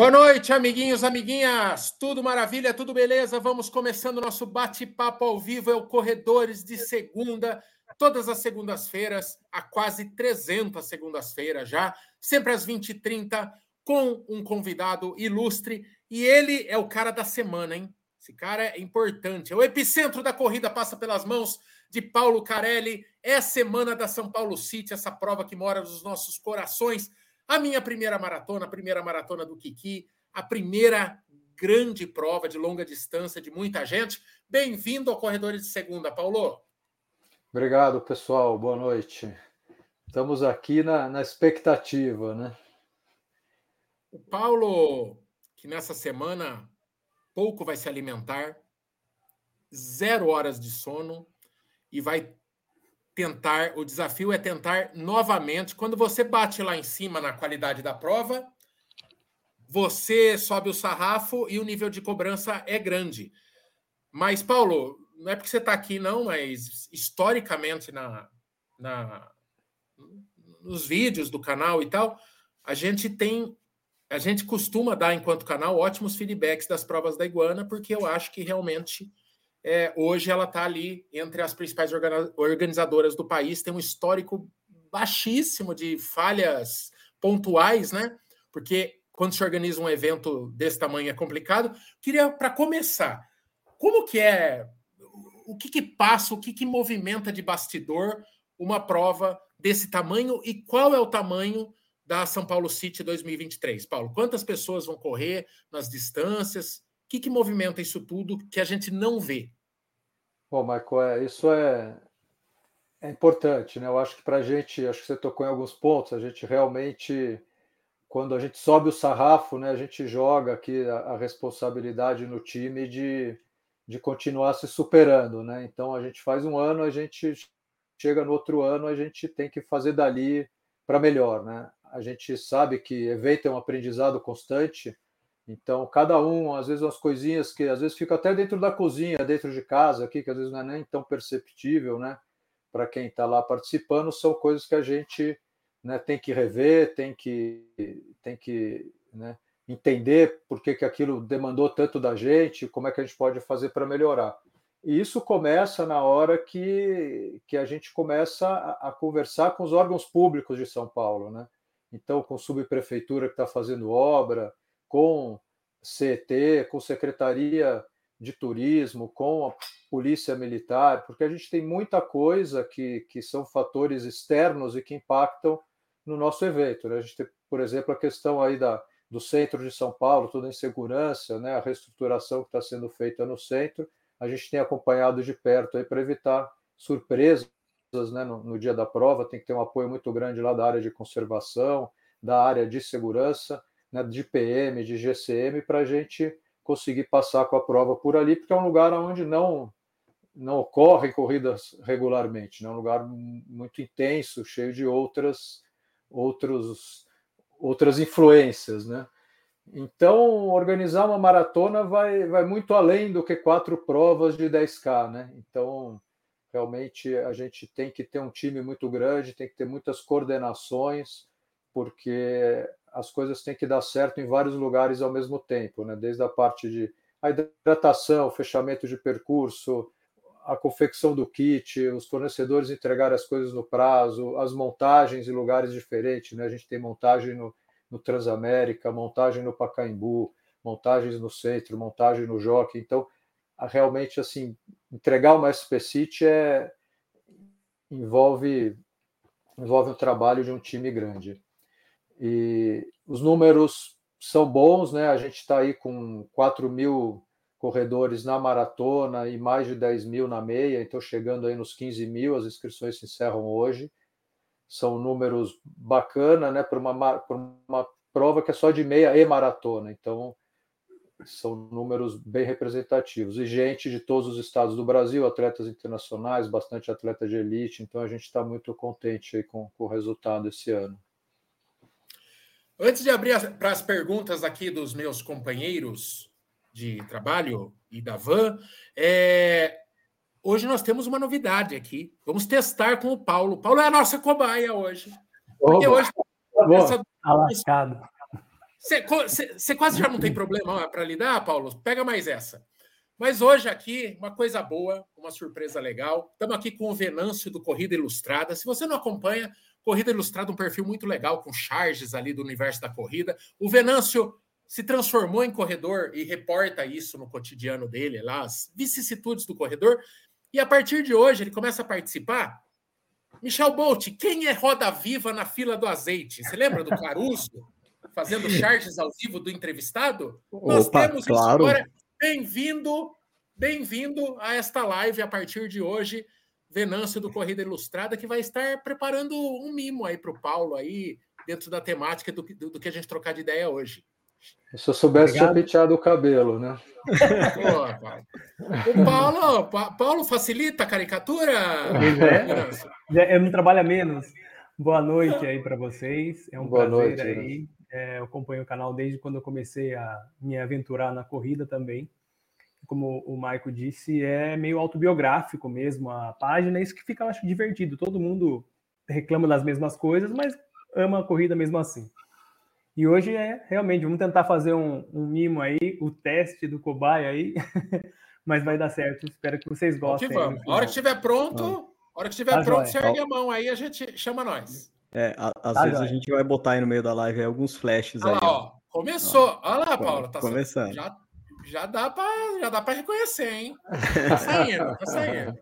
Boa noite, amiguinhos, amiguinhas. Tudo maravilha, tudo beleza? Vamos começando o nosso bate-papo ao vivo. É o Corredores de Segunda, todas as segundas-feiras, há quase 300 segundas-feiras já, sempre às 20h30, com um convidado ilustre. E ele é o cara da semana, hein? Esse cara é importante. É o epicentro da corrida, passa pelas mãos de Paulo Carelli. É a semana da São Paulo City, essa prova que mora nos nossos corações a minha primeira maratona, a primeira maratona do Kiki, a primeira grande prova de longa distância de muita gente. Bem-vindo ao Corredores de Segunda, Paulo. Obrigado, pessoal. Boa noite. Estamos aqui na, na expectativa, né? O Paulo, que nessa semana pouco vai se alimentar, zero horas de sono e vai tentar, o desafio é tentar novamente. Quando você bate lá em cima na qualidade da prova, você sobe o sarrafo e o nível de cobrança é grande. Mas, Paulo, não é porque você está aqui, não, mas historicamente na, na, nos vídeos do canal e tal, a gente tem. A gente costuma dar, enquanto canal, ótimos feedbacks das provas da iguana, porque eu acho que realmente é, hoje ela está ali entre as principais organizadoras do país, tem um histórico baixíssimo de falhas pontuais, né? Porque quando se organiza um evento desse tamanho é complicado. Queria, para começar, como que é, o que, que passa, o que, que movimenta de bastidor uma prova desse tamanho e qual é o tamanho da São Paulo City 2023? Paulo, quantas pessoas vão correr nas distâncias? Que, que movimenta isso tudo que a gente não vê? Bom, Michael, é, isso é, é importante, né? Eu acho que para a gente, acho que você tocou em alguns pontos, a gente realmente, quando a gente sobe o sarrafo, né, a gente joga aqui a, a responsabilidade no time de, de continuar se superando, né? Então a gente faz um ano, a gente chega no outro ano, a gente tem que fazer dali para melhor, né? A gente sabe que evento é um aprendizado constante, então, cada um, às vezes, umas coisinhas que às vezes fica até dentro da cozinha, dentro de casa, aqui, que às vezes não é nem tão perceptível, né? Para quem está lá participando, são coisas que a gente né, tem que rever, tem que, tem que né, entender por que, que aquilo demandou tanto da gente, como é que a gente pode fazer para melhorar. E isso começa na hora que, que a gente começa a, a conversar com os órgãos públicos de São Paulo, né? Então, com subprefeitura que está fazendo obra, com CET, com Secretaria de Turismo, com a Polícia Militar, porque a gente tem muita coisa que, que são fatores externos e que impactam no nosso evento. Né? A gente tem, por exemplo, a questão aí da, do centro de São Paulo, toda a insegurança, né? a reestruturação que está sendo feita no centro, a gente tem acompanhado de perto aí para evitar surpresas né? no, no dia da prova, tem que ter um apoio muito grande lá da área de conservação, da área de segurança, né, de PM, de GCM, para a gente conseguir passar com a prova por ali, porque é um lugar onde não não ocorrem corridas regularmente, né? um lugar muito intenso, cheio de outras outros outras influências, né? Então, organizar uma maratona vai, vai muito além do que quatro provas de 10K, né? Então, realmente a gente tem que ter um time muito grande, tem que ter muitas coordenações, porque as coisas têm que dar certo em vários lugares ao mesmo tempo, né? desde a parte de a hidratação, fechamento de percurso, a confecção do kit, os fornecedores entregar as coisas no prazo, as montagens em lugares diferentes. Né? A gente tem montagem no, no Transamérica, montagem no Pacaembu, montagens no centro, montagem no Jockey. Então, realmente, assim, entregar uma SP City é, envolve, envolve um trabalho de um time grande. E os números são bons, né? A gente está aí com 4 mil corredores na maratona e mais de 10 mil na meia, então chegando aí nos 15 mil, as inscrições se encerram hoje. São números bacana, né? Para uma, uma prova que é só de meia e maratona, então são números bem representativos. E gente de todos os estados do Brasil, atletas internacionais, bastante atleta de elite, então a gente está muito contente aí com, com o resultado esse ano. Antes de abrir para as perguntas aqui dos meus companheiros de trabalho e da van, é, hoje nós temos uma novidade aqui. Vamos testar com o Paulo. Paulo é a nossa cobaia hoje. Porque Oba. hoje essa... Alascado. Você quase já não tem problema para lidar, Paulo? Pega mais essa. Mas hoje aqui, uma coisa boa, uma surpresa legal. Estamos aqui com o Venâncio do Corrida Ilustrada. Se você não acompanha, Corrida Ilustrada, um perfil muito legal, com charges ali do universo da corrida. O Venâncio se transformou em corredor e reporta isso no cotidiano dele, lá, as vicissitudes do corredor. E a partir de hoje, ele começa a participar. Michel Bolt, quem é roda viva na fila do azeite? Você lembra do Caruso? Fazendo charges ao vivo do entrevistado? Nós Opa, temos claro. isso agora Bem-vindo, bem-vindo a esta live a partir de hoje, Venâncio do Corrida Ilustrada, que vai estar preparando um mimo aí para o Paulo aí, dentro da temática do, do, do, que a gente trocar de ideia hoje. Se eu soubesse, tinha penteado o cabelo, né? o Paulo, Paulo facilita a caricatura? É, eu não trabalho menos. Boa noite aí para vocês. É um Boa prazer noite, aí. Né? É, eu acompanho o canal desde quando eu comecei a me aventurar na corrida também. Como o Maico disse, é meio autobiográfico mesmo a página, é isso que fica, eu acho, divertido. Todo mundo reclama das mesmas coisas, mas ama a corrida mesmo assim. E hoje é realmente, vamos tentar fazer um, um mimo aí, o teste do cobaia aí, mas vai dar certo. Espero que vocês gostem. Que vamos. A hora que estiver pronto, a hora que estiver tá pronto, você ergue a mão aí, a gente chama nós. É, a, às ah, vezes já. a gente vai botar aí no meio da live alguns flashes Olha aí. Lá, ó. Começou. Olha lá, Paulo. Tá começando. Já, já dá para já dá para reconhecer, hein? Tá saindo, tá saindo.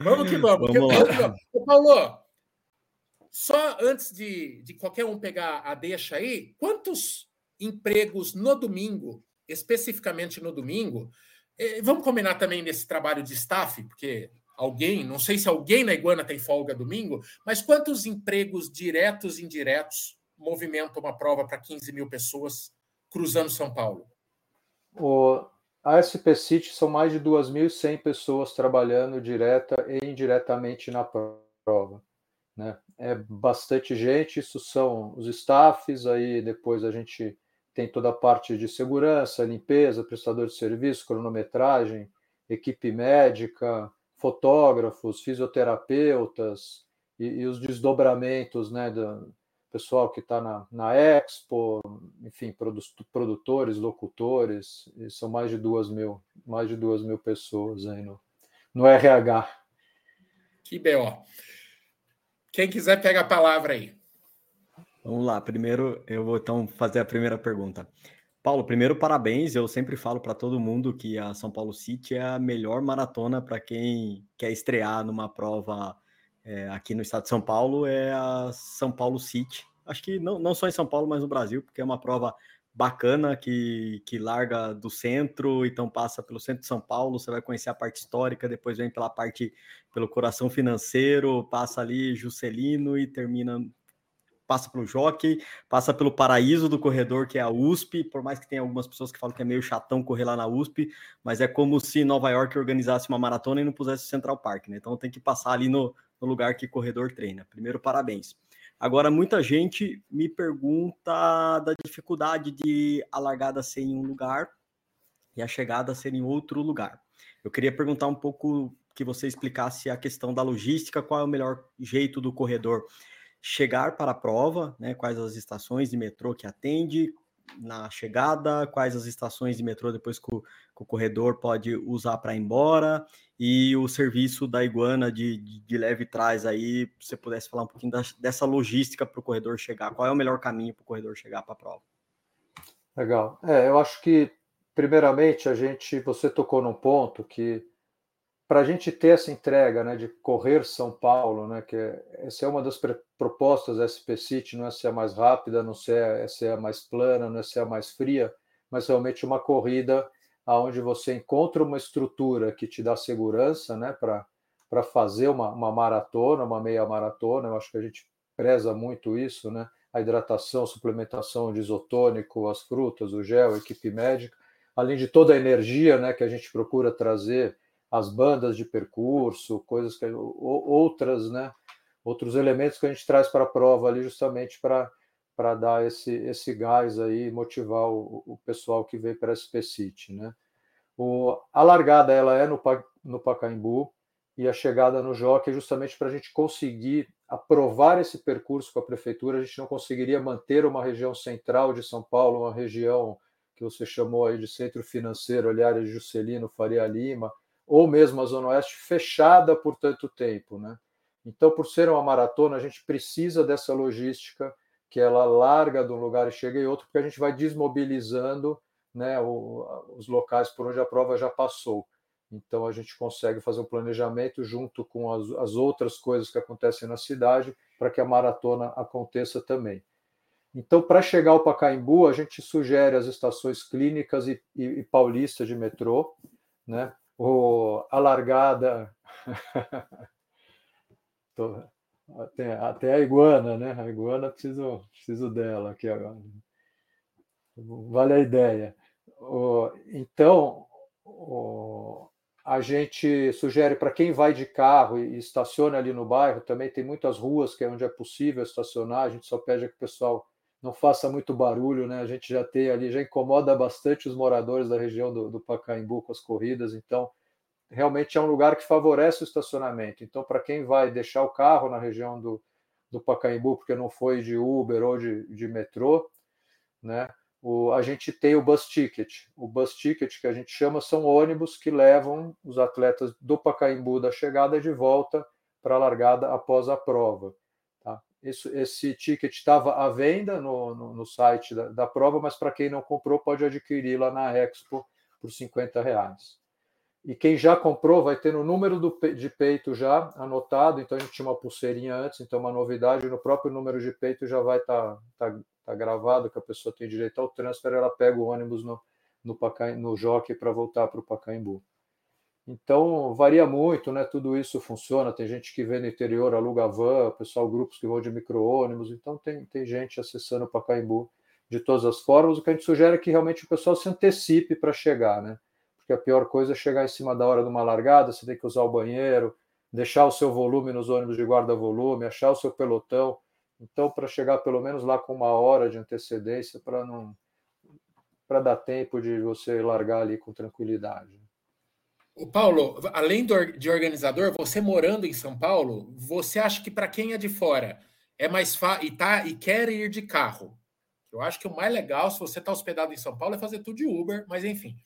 Vamos que vamos. vamos que, Paulo, só antes de, de qualquer um pegar a deixa aí, quantos empregos no domingo, especificamente no domingo, eh, vamos combinar também nesse trabalho de staff, porque alguém, não sei se alguém na Iguana tem folga domingo, mas quantos empregos diretos e indiretos movimentam uma prova para 15 mil pessoas cruzando São Paulo? O, a SP City são mais de 2.100 pessoas trabalhando direta e indiretamente na prova. Né? É bastante gente, isso são os staffs, aí depois a gente tem toda a parte de segurança, limpeza, prestador de serviço, cronometragem, equipe médica, fotógrafos, fisioterapeutas e, e os desdobramentos né, pessoal que está na, na Expo, enfim, produtores, locutores, são mais de duas mil, mais de duas mil pessoas aí no, no RH. Que B.O. Quem quiser, pega a palavra aí. Vamos lá, primeiro eu vou então fazer a primeira pergunta. Paulo, primeiro, parabéns. Eu sempre falo para todo mundo que a São Paulo City é a melhor maratona para quem quer estrear numa prova é, aqui no estado de São Paulo. É a São Paulo City. Acho que não, não só em São Paulo, mas no Brasil, porque é uma prova bacana que, que larga do centro, então passa pelo centro de São Paulo. Você vai conhecer a parte histórica, depois vem pela parte, pelo coração financeiro, passa ali Juscelino e termina passa pelo Jockey, passa pelo paraíso do corredor, que é a USP, por mais que tenha algumas pessoas que falam que é meio chatão correr lá na USP, mas é como se Nova York organizasse uma maratona e não pusesse o Central Park, né? Então tem que passar ali no, no lugar que corredor treina. Primeiro, parabéns. Agora, muita gente me pergunta da dificuldade de a largada ser em um lugar e a chegada ser em outro lugar. Eu queria perguntar um pouco que você explicasse a questão da logística, qual é o melhor jeito do corredor chegar para a prova, né, quais as estações de metrô que atende na chegada, quais as estações de metrô depois que o, que o corredor pode usar para ir embora, e o serviço da Iguana de, de, de leve trás aí, se você pudesse falar um pouquinho da, dessa logística para o corredor chegar, qual é o melhor caminho para o corredor chegar para a prova? Legal. É, eu acho que, primeiramente, a gente, você tocou num ponto que para a gente ter essa entrega né, de correr São Paulo, né, que é, essa é uma das propostas da SP City, não é ser a mais rápida, não é ser a mais plana, não é ser a mais fria, mas realmente uma corrida onde você encontra uma estrutura que te dá segurança né, para fazer uma, uma maratona, uma meia maratona. Eu acho que a gente preza muito isso, né? a hidratação, suplementação de isotônico, as frutas, o gel, a equipe médica, além de toda a energia né, que a gente procura trazer as bandas de percurso, coisas que outras, né, outros elementos que a gente traz para a prova ali justamente para para dar esse esse gás aí, motivar o, o pessoal que vem para a SP City, né? O, a largada ela é no, no Pacaembu, e a chegada no Jockey, justamente para a gente conseguir aprovar esse percurso com a prefeitura. A gente não conseguiria manter uma região central de São Paulo, uma região que você chamou aí de centro financeiro, área de Juscelino, Faria Lima, ou mesmo a Zona Oeste fechada por tanto tempo, né? Então, por ser uma maratona, a gente precisa dessa logística que ela larga de um lugar e chega em outro, porque a gente vai desmobilizando né, o, os locais por onde a prova já passou. Então, a gente consegue fazer um planejamento junto com as, as outras coisas que acontecem na cidade para que a maratona aconteça também. Então, para chegar ao Pacaembu, a gente sugere as estações clínicas e, e, e paulista de metrô, né? O, a largada Tô, até, até a iguana, né? A iguana preciso, preciso dela aqui agora. Vale a ideia. Então, a gente sugere para quem vai de carro e estaciona ali no bairro, também tem muitas ruas que é onde é possível estacionar, a gente só pede que o pessoal não faça muito barulho, né? A gente já tem ali, já incomoda bastante os moradores da região do, do Pacaembu com as corridas, então realmente é um lugar que favorece o estacionamento. Então, para quem vai deixar o carro na região do, do Pacaembu, porque não foi de Uber ou de, de metrô, né? O, a gente tem o bus ticket. O bus ticket que a gente chama são ônibus que levam os atletas do Pacaembu da chegada de volta para a largada após a prova. Tá? Isso, esse ticket estava à venda no, no, no site da, da, prova, mas para quem não comprou pode adquirir lá na Expo por 50 reais. E quem já comprou vai ter no número do, de peito já anotado. Então a gente tinha uma pulseirinha antes, então uma novidade no próprio número de peito já vai estar tá, tá, tá gravado que a pessoa tem direito ao transfer. Ela pega o ônibus no no, no jockey para voltar para o Pacaembu. Então varia muito, né? Tudo isso funciona. Tem gente que vem no interior, aluga van, pessoal grupos que vão de micro-ônibus. Então tem, tem gente acessando o Pacaembu de todas as formas. O que a gente sugere é que realmente o pessoal se antecipe para chegar, né? Porque a pior coisa é chegar em cima da hora de uma largada, você tem que usar o banheiro, deixar o seu volume nos ônibus de guarda-volume, achar o seu pelotão. Então, para chegar pelo menos lá com uma hora de antecedência, para não para dar tempo de você largar ali com tranquilidade. O Paulo, além de organizador, você morando em São Paulo, você acha que para quem é de fora é mais fácil e tá e quer ir de carro? Eu acho que o mais legal, se você está hospedado em São Paulo, é fazer tudo de Uber, mas enfim.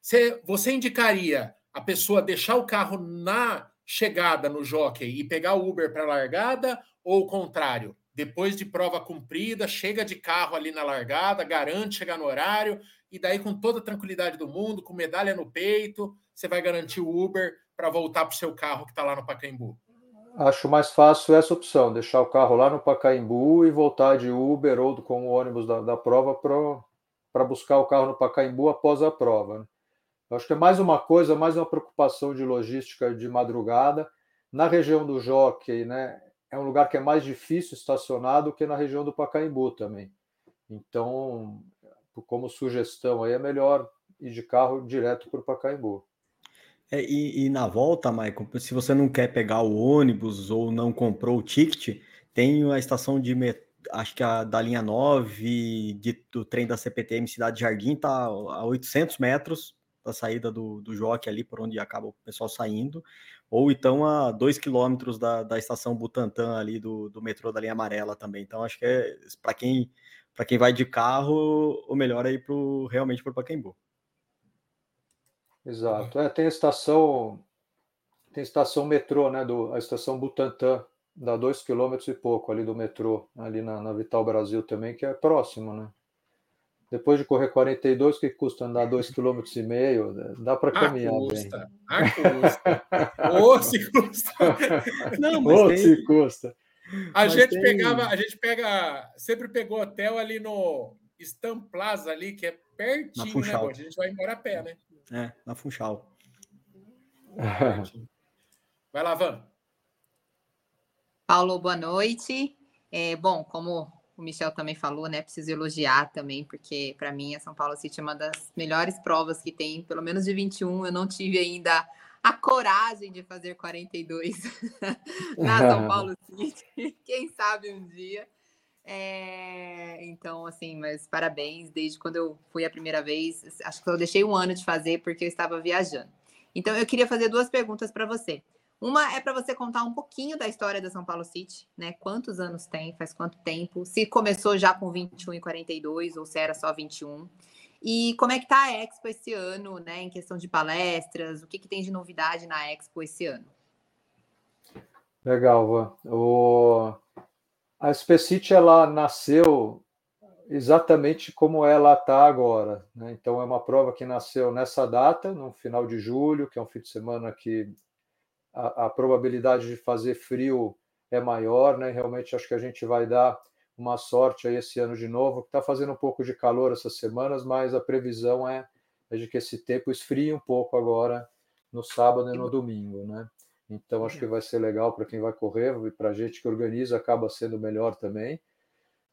Você, você indicaria a pessoa deixar o carro na chegada no jockey e pegar o Uber para a largada ou o contrário? Depois de prova cumprida, chega de carro ali na largada, garante chegar no horário e daí com toda a tranquilidade do mundo, com medalha no peito, você vai garantir o Uber para voltar para o seu carro que está lá no Pacaembu. Acho mais fácil essa opção, deixar o carro lá no Pacaembu e voltar de Uber ou com o ônibus da, da prova para buscar o carro no Pacaembu após a prova. Né? Eu acho que é mais uma coisa, mais uma preocupação de logística de madrugada. Na região do Jockey, né, é um lugar que é mais difícil estacionar do que na região do Pacaembu também. Então, como sugestão, aí é melhor ir de carro direto para o Pacaembu. É, e, e, na volta, Michael, se você não quer pegar o ônibus ou não comprou o ticket, tem a estação de metrô, acho que a da linha 9 de, do trem da CPTM Cidade Jardim está a 800 metros da saída do, do Joque ali, por onde acaba o pessoal saindo, ou então a dois quilômetros da, da estação Butantã ali do, do metrô da linha amarela também. Então acho que é para quem para quem vai de carro, o melhor é ir pro, realmente para o Pacaembu. Exato. É, tem a estação tem a estação metrô, né, do, a estação Butantã, dá dois quilômetros e pouco ali do metrô, ali na, na Vital Brasil também, que é próximo, né? Depois de correr 42, o que custa andar 2,5 km? Dá para caminhar custa, bem. Ah, custa. Ou se custa. Não, mas Ou tem... se custa. A mas gente tem... pegava, a gente pega, sempre pegou hotel ali no Stam Plaza ali, que é pertinho, né? A gente vai embora a pé, né? É, na Funchal. Vai lá, Van. Paulo, boa noite. É, bom, como o Michel também falou, né? Preciso elogiar também, porque para mim a São Paulo City é uma das melhores provas que tem, pelo menos de 21. Eu não tive ainda a coragem de fazer 42 na São Paulo City. Quem sabe um dia. É, então, assim, mas parabéns. Desde quando eu fui a primeira vez, acho que eu deixei um ano de fazer porque eu estava viajando. Então, eu queria fazer duas perguntas para você. Uma é para você contar um pouquinho da história da São Paulo City, né? Quantos anos tem, faz quanto tempo, se começou já com 21 e 42 ou se era só 21. E como é que tá a Expo esse ano, né? Em questão de palestras, o que, que tem de novidade na Expo esse ano? Legal, Van. O... A City ela nasceu exatamente como ela está agora. Né? Então, é uma prova que nasceu nessa data, no final de julho, que é um fim de semana que a, a probabilidade de fazer frio é maior. Né? Realmente, acho que a gente vai dar uma sorte aí esse ano de novo, que está fazendo um pouco de calor essas semanas, mas a previsão é, é de que esse tempo esfrie um pouco agora no sábado e no domingo. Né? Então, acho que vai ser legal para quem vai correr e para a gente que organiza, acaba sendo melhor também.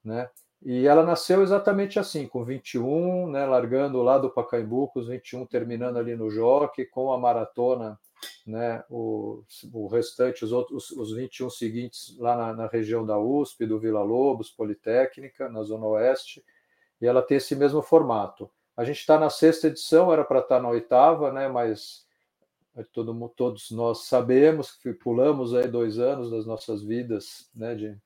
Né? E ela nasceu exatamente assim, com 21, né, largando lá do Pacaembu, com os 21 terminando ali no Jockey, com a maratona, né, o, o restante, os, outros, os 21 seguintes lá na, na região da USP, do Vila Lobos, Politécnica, na Zona Oeste, e ela tem esse mesmo formato. A gente está na sexta edição, era para estar tá na oitava, né, mas todo, todos nós sabemos que pulamos aí dois anos das nossas vidas, né, de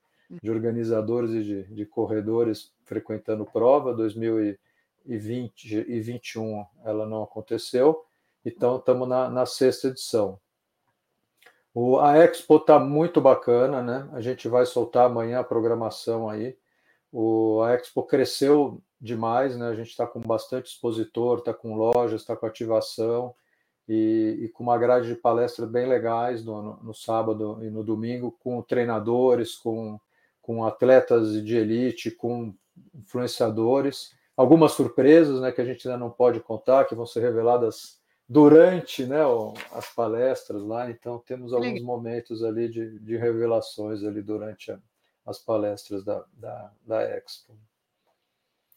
de organizadores e de, de corredores frequentando prova. 2020 e 2021 ela não aconteceu, então estamos na, na sexta edição. O, a Expo está muito bacana, né? A gente vai soltar amanhã a programação aí. O, a Expo cresceu demais, né? A gente está com bastante expositor, está com lojas, está com ativação e, e, com uma grade de palestras bem legais no, no, no, sábado e no domingo, com treinadores, com com atletas de elite, com influenciadores, algumas surpresas né, que a gente ainda não pode contar, que vão ser reveladas durante né, as palestras lá, então temos alguns Legal. momentos ali de, de, revelações ali durante a, as palestras da, da, da Expo.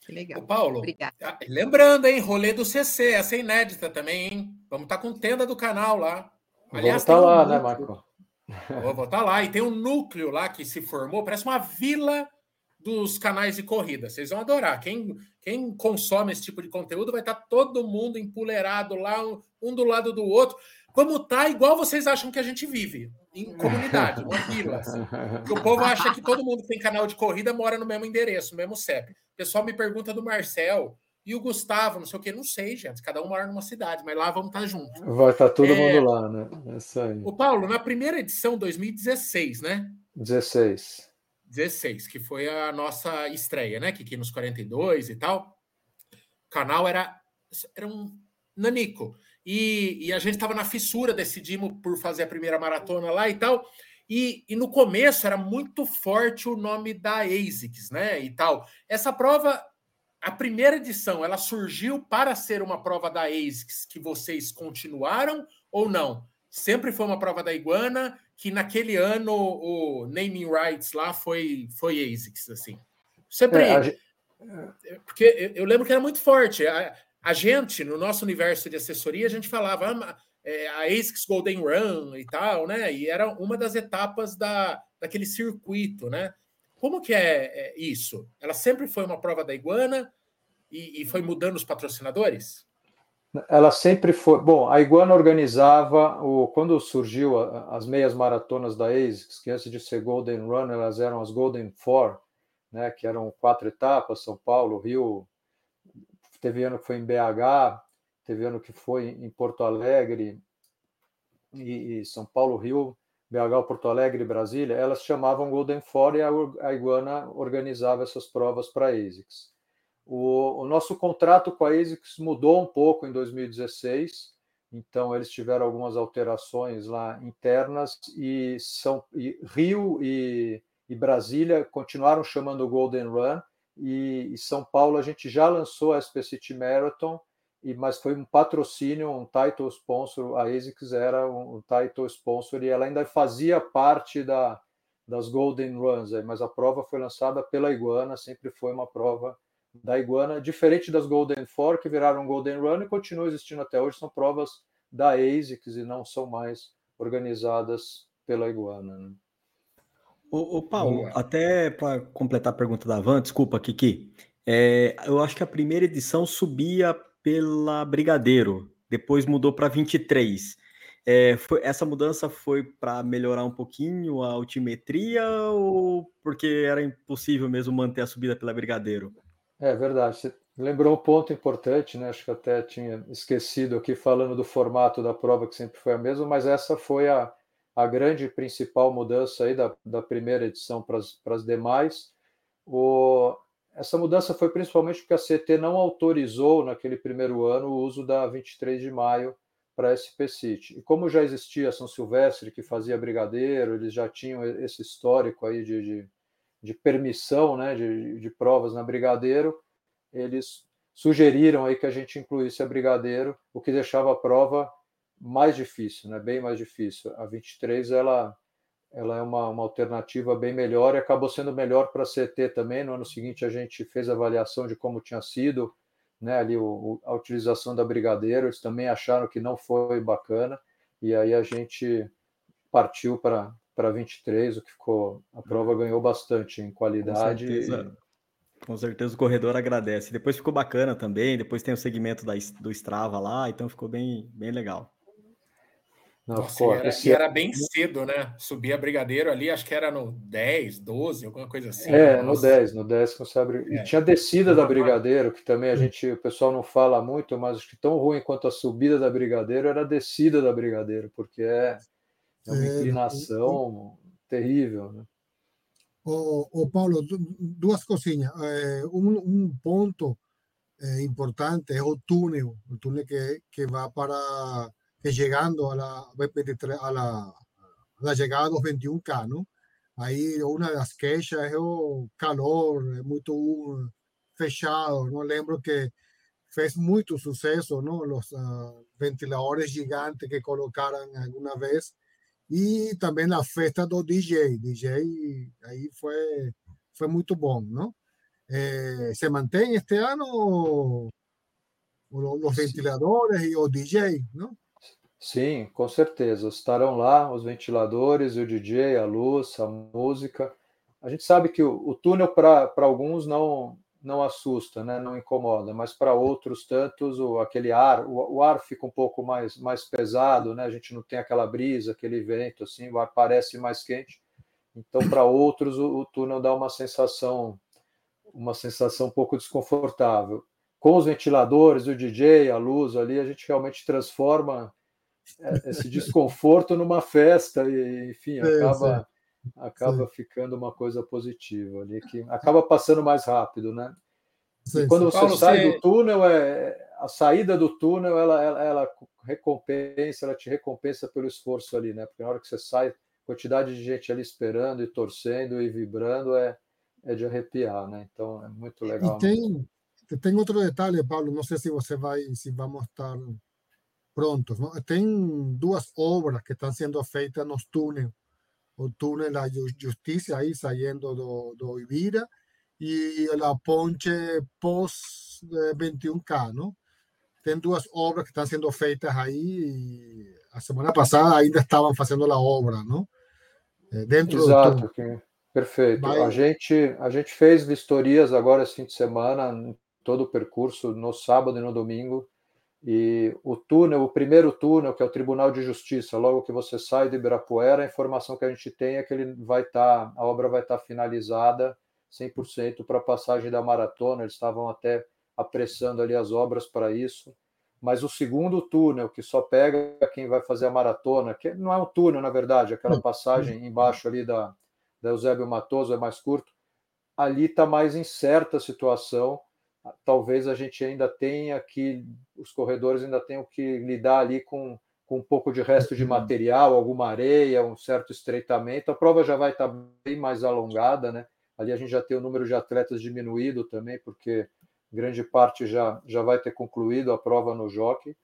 Que legal. Ô, Paulo, Obrigada. Ah, lembrando, hein, rolê do CC, essa é inédita também, hein? Vamos estar tá com tenda do canal lá. Aliás, estar tá lá, um né, Marco? Vou botar lá. E tem um núcleo lá que se formou, parece uma vila dos canais de corrida. Vocês vão adorar. Quem, quem consome esse tipo de conteúdo vai estar todo mundo empoleirado lá, um do lado do outro. Como tá, igual vocês acham que a gente vive, em comunidade, uma vila. Assim. o povo acha que todo mundo que tem canal de corrida mora no mesmo endereço, no mesmo CEP. O pessoal me pergunta do Marcel, e o Gustavo, não sei o que, não sei, gente. Cada um mora numa cidade, mas lá vamos estar juntos. Vai estar todo é... mundo lá, né? É isso aí. O Paulo, na primeira edição, 2016, né? 16. 16, que foi a nossa estreia, né? Que nos 42 e tal. O canal era, era um nanico. E, e a gente estava na fissura, decidimos por fazer a primeira maratona lá e tal. E, e, no começo era muito forte o nome da ASICS, né? E tal. Essa prova a primeira edição ela surgiu para ser uma prova da ASICS que vocês continuaram ou não? Sempre foi uma prova da Iguana que naquele ano o naming rights lá foi foi ASICS assim. Sempre é, gente... porque eu lembro que era muito forte. A, a, gente no nosso universo de assessoria a gente falava ah, é, a ASICS Golden Run e tal, né? E era uma das etapas da daquele circuito, né? Como que é, é isso? Ela sempre foi uma prova da Iguana e, e, foi mudando os patrocinadores? Ela sempre foi. Bom, a Iguana organizava o quando surgiu as meias maratonas da ASICS, que antes de ser Golden Run, elas eram as Golden Four, né? Que eram quatro etapas: São Paulo, Rio. Teve ano que foi em BH, teve ano que foi em Porto Alegre e, e São Paulo, Rio BH, Porto Alegre Brasília, elas chamavam Golden Four e a, a Iguana organizava essas provas para a ASICS. O, o, nosso contrato com a ASICS mudou um pouco em 2016, então eles tiveram algumas alterações lá internas e, São, e Rio e, e, Brasília continuaram chamando Golden Run e, e São Paulo a gente já lançou a SP City Marathon e, mas foi um patrocínio, um title sponsor. A ASICS era um, um title sponsor e ela ainda fazia parte da, das Golden Runs, mas a prova foi lançada pela Iguana, sempre foi uma prova da Iguana, diferente das Golden Four, que viraram Golden Run e continuam existindo até hoje, são provas da ASICS e não são mais organizadas pela Iguana. Né? Ô, ô Paulo, até para completar a pergunta da Van, desculpa, Kiki, é, eu acho que a primeira edição subia pela Brigadeiro, depois mudou para 23. É, foi, essa mudança foi para melhorar um pouquinho a altimetria ou porque era impossível mesmo manter a subida pela Brigadeiro? É verdade. Você lembrou um ponto importante, né? Acho que até tinha esquecido aqui falando do formato da prova, que sempre foi a mesma, mas essa foi a, a grande principal mudança aí da, da primeira edição para as demais. O, essa mudança foi principalmente porque a CT não autorizou naquele primeiro ano o uso da 23 de maio para SP City. E como já existia São Silvestre, que fazia brigadeiro, eles já tinham esse histórico aí de, de, de permissão né, de, de provas na brigadeiro, eles sugeriram aí que a gente incluísse a brigadeiro, o que deixava a prova mais difícil, né, bem mais difícil. A 23 ela ela é uma, uma alternativa bem melhor e acabou sendo melhor para a CT também. No ano seguinte a gente fez a avaliação de como tinha sido, né, ali o, a utilização da Brigadeiro, eles também acharam que não foi bacana, e aí a gente partiu para para 23, o que ficou a prova ganhou bastante em qualidade. Com certeza, e... com certeza o corredor agradece. Depois ficou bacana também, depois tem o segmento da, do Strava lá, então ficou bem bem legal. Não, Nossa, era, esse... era, bem cedo, né? Subir a Brigadeiro ali, acho que era no 10, 12, alguma coisa assim. É, no 10, no 10 você abre. É. E tinha descida da Brigadeiro, que também a gente, o pessoal não fala muito, mas acho que tão ruim quanto a subida da Brigadeiro era a descida da Brigadeiro, porque é, é uma é, inclinação terrível, né? O, o Paulo, duas coisinhas. É, um, um ponto é, importante é o túnel, o túnel que, que vai para que llegando a la, a la, a la llegada dos 21K, ¿no? Aí uma das queixas é o calor, é muito fechado. Não lembro que fez muito sucesso, não? Os uh, ventiladores gigantes que colocaram alguma vez e também a festa do DJ. DJ aí foi foi muito bom, não? Eh, se mantém este ano os ventiladores e o DJ, não? Sim, com certeza. Estarão lá os ventiladores, o DJ, a luz, a música. A gente sabe que o, o túnel para alguns não não assusta, né? não incomoda, mas para outros tantos o, aquele ar, o, o, ar fica um pouco mais, mais pesado, né? a gente não tem aquela brisa, aquele vento, assim, o ar parece mais quente. Então, para outros, o, o túnel dá uma sensação, uma sensação um pouco desconfortável. Com os ventiladores, o DJ, a luz ali, a gente realmente transforma é, esse desconforto numa festa e enfim acaba acaba sim. ficando uma coisa positiva ali que acaba passando mais rápido né sim, e quando você Paulo, sai você... do túnel é a saída do túnel ela, ela, ela recompensa ela te recompensa pelo esforço ali né porque na hora que você sai quantidade de gente ali esperando e torcendo e vibrando é é de arrepiar né então é muito legal e tem tem outro detalhe Paulo não sei se você vai se vamos estar prontos. Não? Tem duas obras que estão sendo feitas nos túneis. O túnel da Justiça, aí saindo do, do Ibira, e a ponte pós 21K. Não? Tem duas obras que estão sendo feitas aí. a semana passada ainda estavam fazendo a obra, não? Dentro Exato, do túnel. perfeito. Vai... A, gente, a gente fez vistorias agora esse fim de semana, todo o percurso, no sábado e no domingo e o túnel, o primeiro túnel, que é o Tribunal de Justiça, logo que você sai de Ibirapuera, a informação que a gente tem é que ele vai estar, tá, a obra vai estar tá finalizada 100% para a passagem da maratona. Eles estavam até apressando ali as obras para isso. Mas o segundo túnel, que só pega quem vai fazer a maratona, que não é um túnel, na verdade, aquela passagem embaixo ali da, da Eusébio Matoso é mais curto, ali está mais incerta a situação talvez a gente ainda tenha que, os corredores ainda tenham que lidar ali com, com um pouco de resto de uhum. material, alguma areia, um certo estreitamento. A prova já vai estar bem mais alongada, né? Ali a gente já tem o número de atletas diminuído também, porque grande parte já, já vai ter concluído a prova no jockey.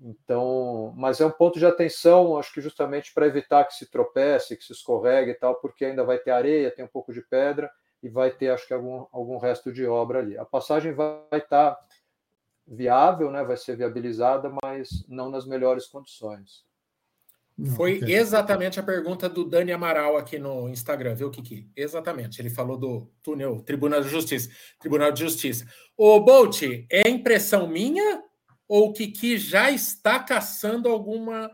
Então, mas é um ponto de atenção, acho que justamente para evitar que se tropece, que se escorregue e tal, porque ainda vai ter areia, tem um pouco de pedra, e vai ter, acho que, algum, algum resto de obra ali. A passagem vai estar viável, né, vai ser viabilizada, mas não nas melhores condições. Foi exatamente a pergunta do Dani Amaral aqui no Instagram, viu, Kiki? Exatamente. Ele falou do túnel Tribunal de Justiça. Tribunal de Justiça. Ô, Bolt, é impressão minha ou o Kiki já está caçando alguma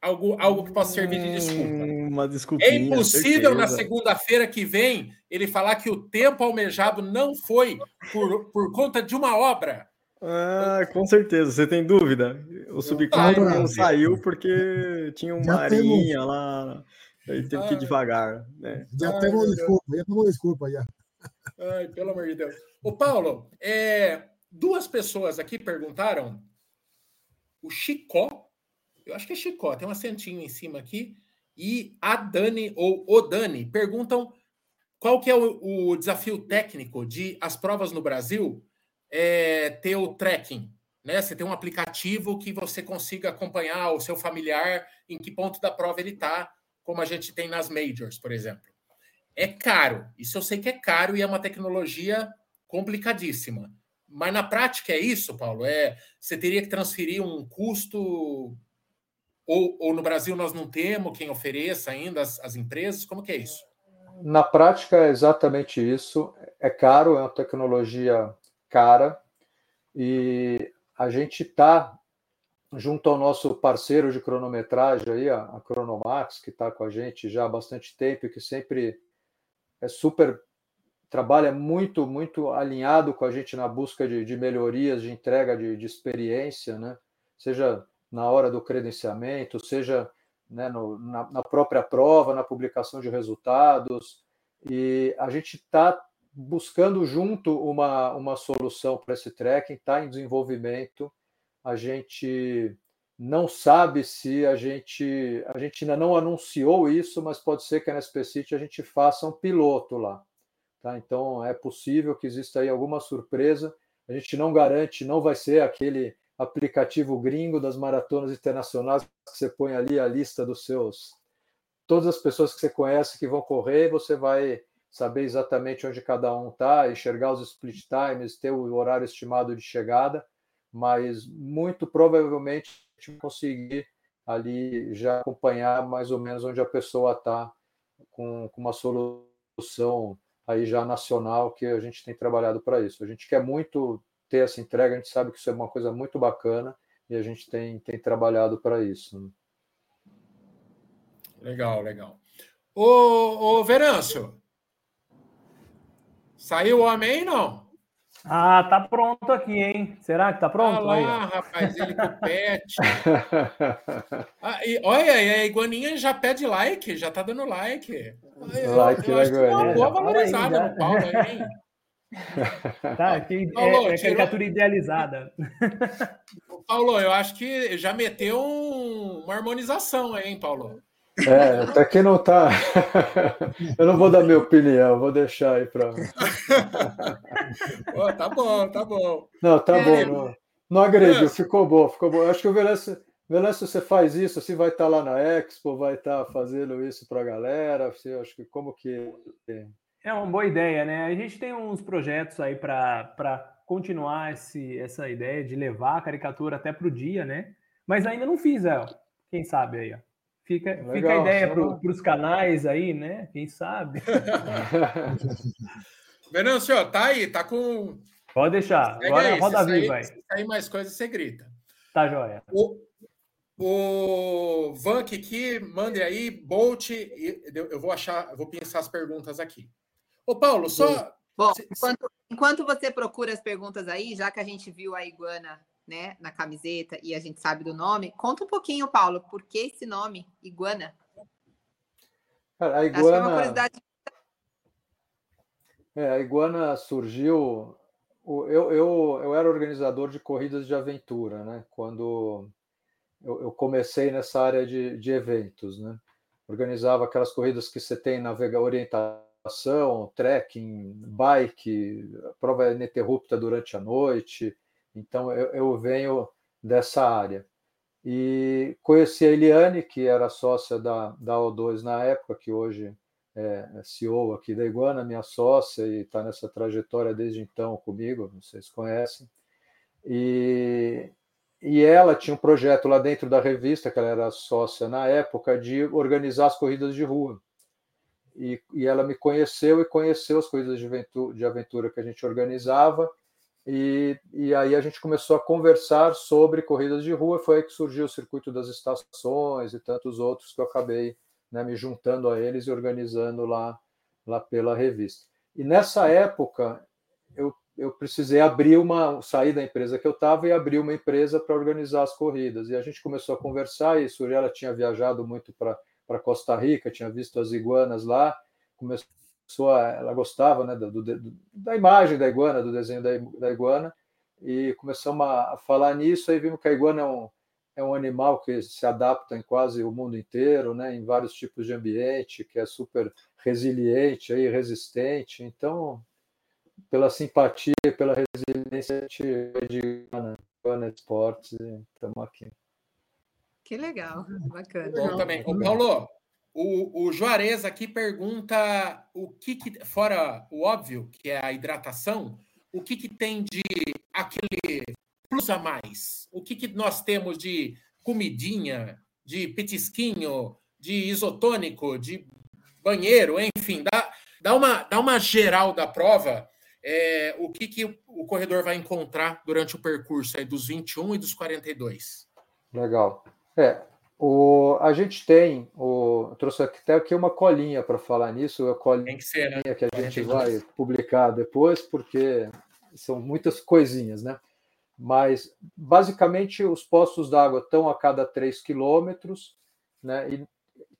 algo, algo que possa servir de desculpa. Hum, uma desculpa. É impossível na segunda-feira que vem ele falar que o tempo almejado não foi por, por conta de uma obra. Ah, com certeza. Você tem dúvida? O subclime não saiu porque tinha uma arinha lá. Aí teve que ir devagar. Né? Já temos desculpa, já temos desculpa já. Ai, pelo amor de Deus. Ô, Paulo, é, duas pessoas aqui perguntaram. O Chicó, eu acho que é Chicó, tem um acentinho em cima aqui. E a Dani, ou o Dani, perguntam qual que é o, o desafio técnico de as provas no Brasil é, ter o tracking, né? Você tem um aplicativo que você consiga acompanhar o seu familiar em que ponto da prova ele está, como a gente tem nas majors, por exemplo. É caro, isso eu sei que é caro e é uma tecnologia complicadíssima. Mas na prática é isso, Paulo? É, você teria que transferir um custo ou, ou no Brasil nós não temos quem ofereça ainda as, as empresas? Como que é isso? Na prática é exatamente isso. É caro, é uma tecnologia cara e a gente está junto ao nosso parceiro de cronometragem aí, a, Cronomax, que está com a gente já há bastante tempo e que sempre é super trabalha muito, muito alinhado com a gente na busca de, de melhorias, de entrega de, de, experiência, né? seja na hora do credenciamento, seja né, no, na, na, própria prova, na publicação de resultados. E a gente está buscando junto uma, uma solução para esse tracking, está em desenvolvimento. A gente não sabe se a gente a gente ainda não anunciou isso, mas pode ser que na Specity a gente faça um piloto lá. Tá? Então é possível que exista aí alguma surpresa. A gente não garante, não vai ser aquele aplicativo gringo das maratonas internacionais que você põe ali a lista dos seus todas as pessoas que você conhece que vão correr, você vai saber exatamente onde cada um está, enxergar os split times, ter o horário estimado de chegada, mas muito provavelmente conseguir ali já acompanhar mais ou menos onde a pessoa está com, com uma solução aí já nacional que a gente tem trabalhado para isso. A gente quer muito ter essa entrega, a gente sabe que isso é uma coisa muito bacana e a gente tem, tem trabalhado para isso. Né? Legal, legal. Ô, ô Verâncio, saiu o homem não? Ah, tá pronto aqui, hein? Será que tá pronto? Olha lá, aí, rapaz, ele com o pet. ah, e, olha, a Iguaninha já pede like, já tá dando like. Like, eu, eu acho que é uma boa valorizada aí, no Paulo, hein? Tá, aqui Paulo, é, é caricatura idealizada. Paulo, eu acho que já meteu um, uma harmonização aí, hein, Paulo? É, até que não tá. Eu não vou dar minha opinião, vou deixar aí para. tá bom, tá bom. Não, tá é, bom. Não, não agrediu, ficou bom, ficou bom. Eu acho que o Velasco, Velasco, você faz isso, assim, vai estar tá lá na Expo, vai estar tá fazendo isso para a galera. Você, acho que como que. É uma boa ideia, né? A gente tem uns projetos aí para continuar esse, essa ideia de levar a caricatura até para o dia, né? Mas ainda não fiz, El. Quem sabe aí, ó. Fica, Legal, fica a ideia para os canais aí, né? Quem sabe? Venâncio, tá aí, tá com. Pode deixar. Pega Agora aí, roda viva aí. Se sair mais coisas, você grita. Tá joia. O, o Vank aqui, mande aí, Bolt. Eu vou achar, vou pensar as perguntas aqui. Ô, Paulo, só. Bom, enquanto, enquanto você procura as perguntas aí, já que a gente viu a iguana né, na camiseta e a gente sabe do nome. Conta um pouquinho, Paulo, por que esse nome, Iguana? a iguana. Acho que é uma curiosidade. É, a iguana surgiu. Eu, eu, eu era organizador de corridas de aventura, né? Quando eu, eu comecei nessa área de, de eventos, né? Organizava aquelas corridas que você tem navega orientação, trekking, bike, prova ininterrupta durante a noite então eu, eu venho dessa área. E conheci a Eliane, que era sócia da, da O2 na época, que hoje é, é CEO aqui da Iguana, minha sócia, e está nessa trajetória desde então comigo, vocês conhecem. E, e ela tinha um projeto lá dentro da revista, que ela era sócia na época, de organizar as corridas de rua. E, e ela me conheceu e conheceu as corridas de aventura, de aventura que a gente organizava E, e aí a gente começou a conversar sobre corridas de rua, foi aí que surgiu o circuito das estações e tantos outros que eu acabei né, me juntando a eles e organizando lá, lá pela revista. E nessa época eu, eu precisei abrir uma, sair da empresa que eu estava e abrir uma empresa para organizar as corridas. E a gente começou a conversar e Suriela tinha viajado muito para Costa Rica, tinha visto as iguanas lá, começou pessoa ela gostava né, do, do, da imagem da iguana, do desenho da, da iguana, e começamos a, a, falar nisso, aí vimos que a iguana é um, é um animal que se adapta em quase o mundo inteiro, né, em vários tipos de ambiente, que é super resiliente, aí, resistente. Então, pela simpatia, pela resiliência, a de iguana, iguana esportes, estamos aqui. Que legal, bacana. Bom também. Ô, Paulo, o, o Juarez aqui pergunta o que, que, fora o óbvio, que é a hidratação, o que, que tem de aquele plus a mais? O que, que nós temos de comidinha, de petisquinho, de isotônico, de banheiro, enfim, dá, dá, uma, dá uma geral da prova. É, o que, que o corredor vai encontrar durante o percurso aí dos 21 e dos 42? Legal. É, o, a gente tem, o, trouxe até aqui uma colinha para falar nisso, a colinha que, ser, né? que, a gente vai publicar depois, porque são muitas coisinhas, né? Mas, basicamente, os postos d'água estão a cada 3 quilômetros, né? E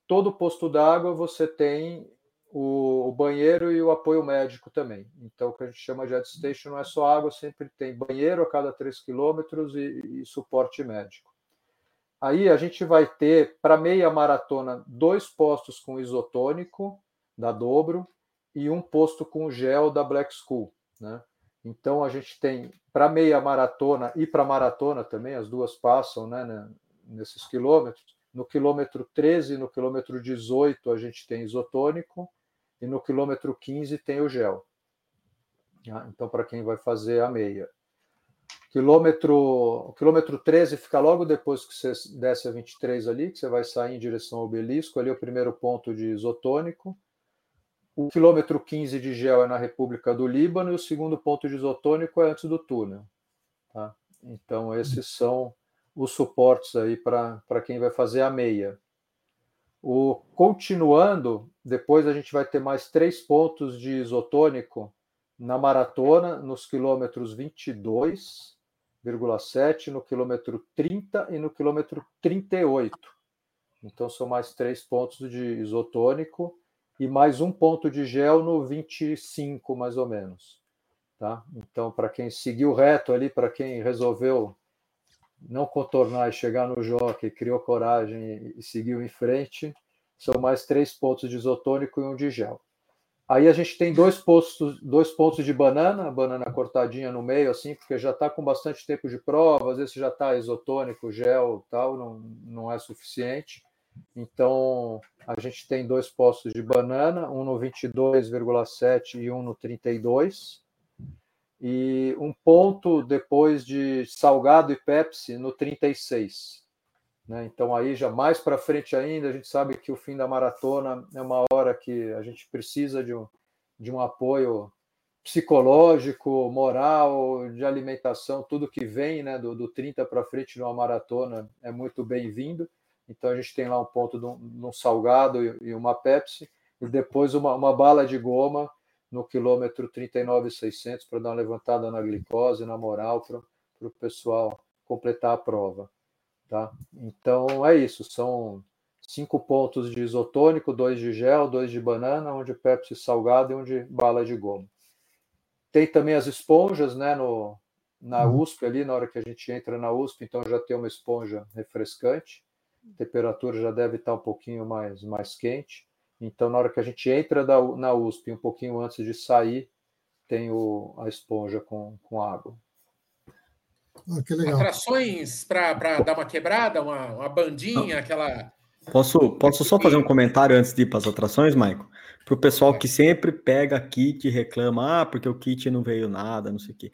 todo posto d'água você tem o, o, banheiro e o apoio médico também. Então, o que a gente chama de head station não é só água, sempre tem banheiro a cada 3 quilômetros e, e suporte médico. Aí a gente vai ter para meia maratona dois postos com isotônico da Dobro e um posto com gel da Black School, né? Então a gente tem para meia maratona e para maratona também, as duas passam, né, né, nesses quilômetros. No quilômetro 13 e no quilômetro 18 a gente tem isotônico e no quilômetro 15 tem o gel. Tá? Então para quem vai fazer a meia. Quilômetro, quilômetro 13 fica logo depois que você desce a 23 ali, que você vai sair em direção ao obelisco, ali é o primeiro ponto de isotônico. O quilômetro 15 de gel é na República do Líbano e o segundo ponto de isotônico é antes do túnel. Tá? Então, esses são os suportes aí para quem vai fazer a meia. O, continuando, depois a gente vai ter mais três pontos de isotônico na maratona, nos quilômetros 22, 0,7 no quilômetro 30 e no quilômetro 38. Então são mais três pontos de isotônico e mais um ponto de gel no 25, mais ou menos. Tá? Então, para quem seguiu reto ali, para quem resolveu não contornar e chegar no jockey, criou coragem e seguiu em frente, são mais três pontos de isotônico e um de gel. Aí a gente tem dois pontos, dois pontos de banana, banana cortadinha no meio, assim, porque já está com bastante tempo de prova, às vezes já está isotônico, gel tal, não, não é suficiente. Então a gente tem dois postos de banana, um no 22,7 e um no 32. E um ponto depois de salgado e Pepsi no 36. Né? Então, aí já mais para frente ainda, a gente sabe que o fim da maratona é uma hora que a gente precisa de um, de um apoio psicológico, moral, de alimentação, tudo que vem né, do, do 30 para frente numa maratona é muito bem-vindo. Então, a gente tem lá um ponto de um, de um salgado e, e, uma Pepsi, e depois uma, uma bala de goma no quilômetro 39,600 para dar uma levantada na glicose, na moral, para o pessoal completar a prova. Tá? Então é isso, são cinco pontos de isotônico, dois de gel, dois de banana, um de Pepsi salgado e um de bala de goma. Tem também as esponjas, né, no, na uhum. USP ali, na hora que a gente entra na USP, então já tem uma esponja refrescante, a temperatura já deve estar um pouquinho mais, mais quente. Então, na hora que a gente entra da, na USP, um pouquinho antes de sair, tem o, a esponja com, com água. Ah, que legal. Atrações para dar uma quebrada, uma, uma bandinha, aquela. Posso, posso só fazer um comentário antes de ir para as atrações, Maico? Para o pessoal que sempre pega kit e reclama, ah, porque o kit não veio nada, não sei o quê.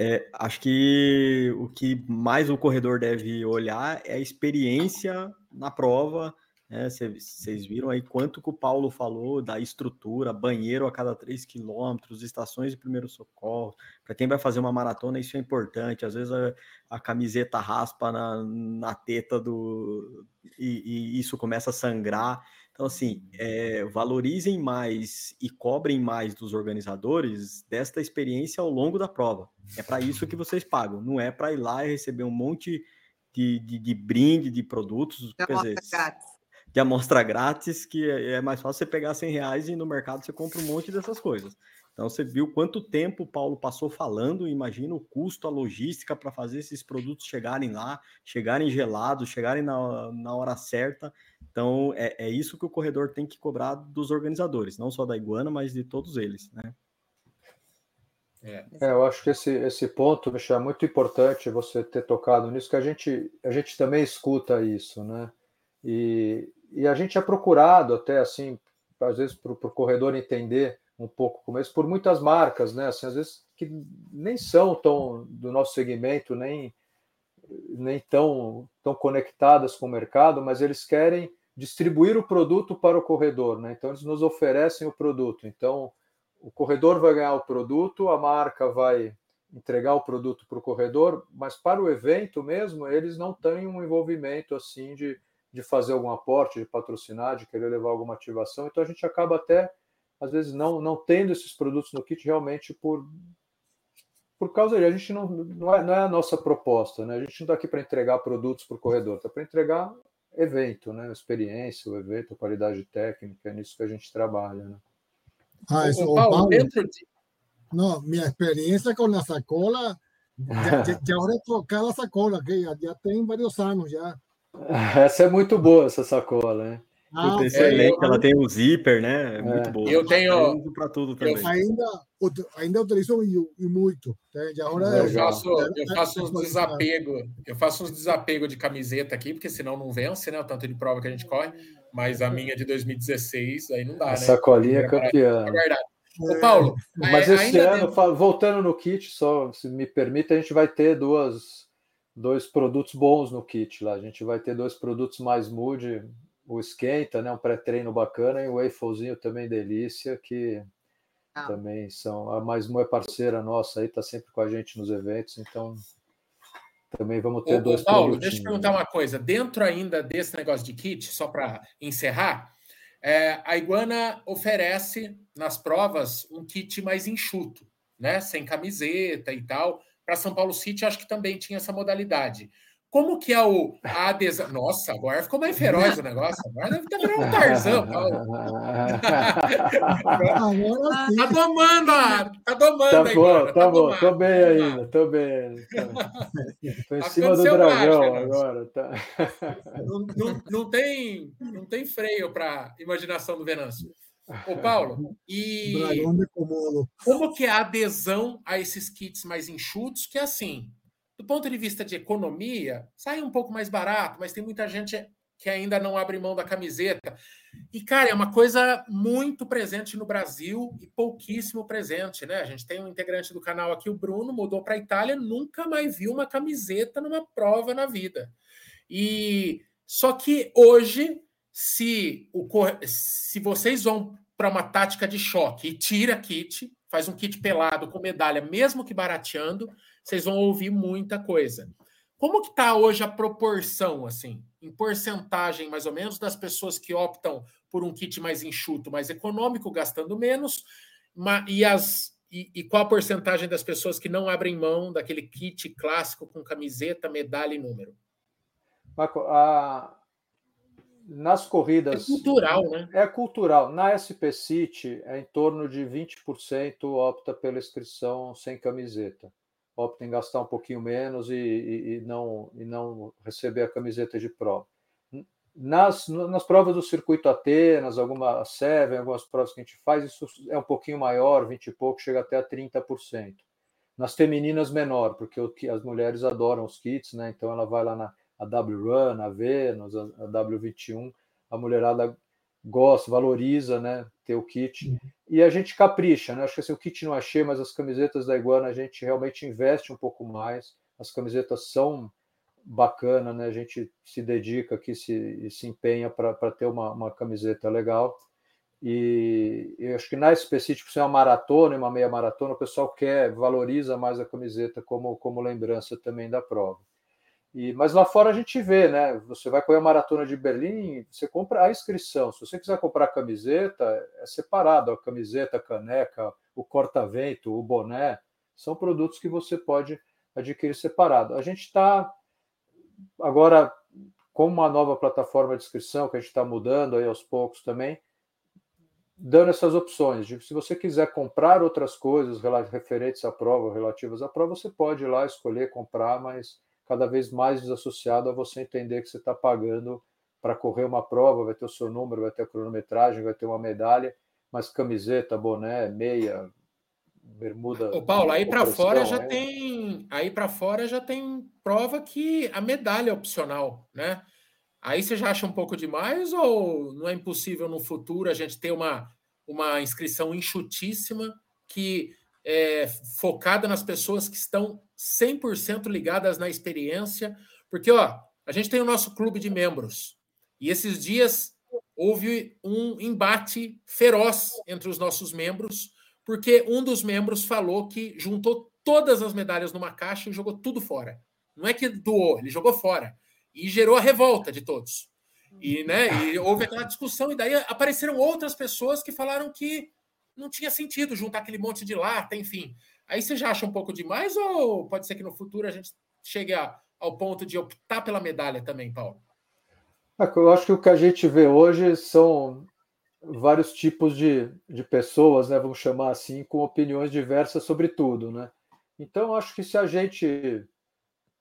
É, acho que o que mais o corredor deve olhar é a experiência na prova, né? Vocês viram aí quanto que o Paulo falou da estrutura, banheiro a cada 3 quilômetros, estações de primeiro socorro. Para quem vai fazer uma maratona, isso é importante. Às vezes a, a camiseta raspa na, na teta do. E, e, isso começa a sangrar. Então, assim, é, valorizem mais e cobrem mais dos organizadores desta experiência ao longo da prova. É para isso que vocês pagam, não é para ir lá e receber um monte de, de, de brinde, de produtos. Quer dizer, grátis de amostra grátis, que é, é mais fácil você pegar 100 reais e no mercado você compra um monte dessas coisas. Então você viu quanto tempo o Paulo passou falando, imagina o custo, a logística para fazer esses produtos chegarem lá, chegarem gelados, chegarem na, na hora certa. Então é, é isso que o corredor tem que cobrar dos organizadores, não só da Iguana, mas de todos eles, né? É. é, eu acho que esse, esse ponto, Michel, é muito importante você ter tocado nisso, que a gente, a gente também escuta isso, né? E, e a gente é procurado até assim, às vezes para o corredor entender um pouco como isso, por muitas marcas, né? Assim, às vezes que nem são tão do nosso segmento, nem nem tão, tão conectadas com o mercado, mas eles querem distribuir o produto para o corredor, né? Então eles nos oferecem o produto. Então o corredor vai ganhar o produto, a marca vai entregar o produto para o corredor, mas para o evento mesmo eles não têm um envolvimento assim de de fazer algum aporte, de patrocinar, de querer levar alguma ativação. Então a gente acaba até, às vezes, não, não tendo esses produtos no kit realmente por, por causa de a gente não, não, é, não é a nossa proposta, né? A gente não está aqui para entregar produtos para o corredor, está para entregar evento, né? Experiência, o evento, qualidade técnica, é nisso que a gente trabalha, né? Ah, isso, Paulo, Paulo, dentro de... Não, minha experiência com a sacola, já, já, já hora de trocar a sacola, que já, já tem vários anos já. Essa é muito boa, essa sacola, né? Ah, excelente, é, ela tem um zíper, né? É muito boa. Eu tenho para tudo também. ainda, ainda utilizo e, muito. Né? agora eu faço, eu faço uns desapego, eu faço uns desapego de camiseta aqui, porque senão não vence, né? O tanto de prova que a gente corre. Mas a minha de 2016 aí não dá, a né? Sacolinha é campeã. É verdade. Ô, Paulo, mas esse ano, voltando no kit, só se me permite, a gente vai ter duas dois produtos bons no kit lá. A gente vai ter dois produtos mais mood, o esquenta, né, um pré-treino bacana e o wafelzinho também delícia, que ah. também são a mais é parceira nossa aí, tá sempre com a gente nos eventos, então também vamos ter ô, dois Paulo, deixa eu te perguntar uma coisa. Dentro ainda desse negócio de kit, só para encerrar, é, a Iguana oferece nas provas um kit mais enxuto, né? Sem camiseta e tal para São Paulo City, acho que também tinha essa modalidade. Como que é o, a adesão? Nossa, agora ficou mais feroz o negócio. Agora deve estar virando um Tarzan, Paulo. tá domando, tá domando. Tá bom, tá, tá bom. Tô bem ainda, tô bem. Tô em cima do dragão agora. Tá. Não, não, não, tem, não tem freio para imaginação do Venâncio. Ô, Paulo, e como que é a adesão a esses kits mais enxutos, que assim, do ponto de vista de economia, sai um pouco mais barato, mas tem muita gente que ainda não abre mão da camiseta. E, cara, é uma coisa muito presente no Brasil e pouquíssimo presente, né? A gente tem um integrante do canal aqui, o Bruno, mudou para a Itália, nunca mais viu uma camiseta numa prova na vida. E só que hoje se, o, se vocês vão para uma tática de choque e tira kit, faz um kit pelado com medalha, mesmo que barateando, vocês vão ouvir muita coisa. Como que está hoje a proporção, assim, em porcentagem, mais ou menos, das pessoas que optam por um kit mais enxuto, mais econômico, gastando menos, e, as, e, e qual a porcentagem das pessoas que não abrem mão daquele kit clássico com camiseta, medalha e número? Marco, a, nas corridas. É cultural, né? É cultural. Na SP City, é em torno de 20% opta pela inscrição sem camiseta. Opta em gastar um pouquinho menos e, e, e, não, e não receber a camiseta de prova. Nas, nas provas do circuito Atenas, alguma Seven, algumas provas que a gente faz, isso é um pouquinho maior, 20 e pouco, chega até a 30%. Nas femininas, menor, porque as mulheres adoram os kits, né? Então ela vai lá na a W-Run, a Venus, a, a W21, a mulherada gosta, valoriza, né, ter o kit. Uhum. E a gente capricha, né? Acho que assim, o kit não achei, mas as camisetas da Iguana a gente realmente investe um pouco mais. As camisetas são bacana, né? A gente se dedica aqui, se, se empenha para ter uma, uma camiseta legal. E eu acho que na específico, se é uma maratona e uma meia maratona, o pessoal quer, valoriza mais a camiseta como, como lembrança também da prova. E, mas lá fora a gente vê, né? Você vai correr a maratona de Berlim, você compra a inscrição. Se você quiser comprar a camiseta, é separado a camiseta, a caneca, o corta-vento, o boné, são produtos que você pode adquirir separado. A gente está agora com uma nova plataforma de inscrição que a gente está mudando aí aos poucos também, dando essas opções. De, se você quiser comprar outras coisas referentes à prova, relativas à prova, você pode ir lá escolher comprar, mas cada vez mais desassociado a você entender que você está pagando para correr uma prova, vai ter o seu número, vai ter a cronometragem, vai ter uma medalha, mas camiseta, boné, meia, bermuda. Ô, Paulo, aí para fora já é... tem, aí para fora já tem prova que a medalha é opcional, né? Aí você já acha um pouco demais ou não é impossível no futuro a gente ter uma, uma inscrição enxutíssima que é focada nas pessoas que estão 100% ligadas na experiência? Porque, ó, a gente tem o nosso clube de membros e esses dias houve um embate feroz entre os nossos membros, porque um dos membros falou que juntou todas as medalhas numa caixa e jogou tudo fora. Não é que doou, ele jogou fora e gerou a revolta de todos. E, né, e houve aquela discussão, e daí apareceram outras pessoas que falaram que não tinha sentido juntar aquele monte de lata, enfim. Aí você já acha um pouco demais, ou pode ser que no futuro a gente chegue a, ao ponto de optar pela medalha também, Paulo? É, eu acho que o que a gente vê hoje são vários tipos de, de pessoas, né, vamos chamar assim, com opiniões diversas sobre tudo, né? Então, acho que se a gente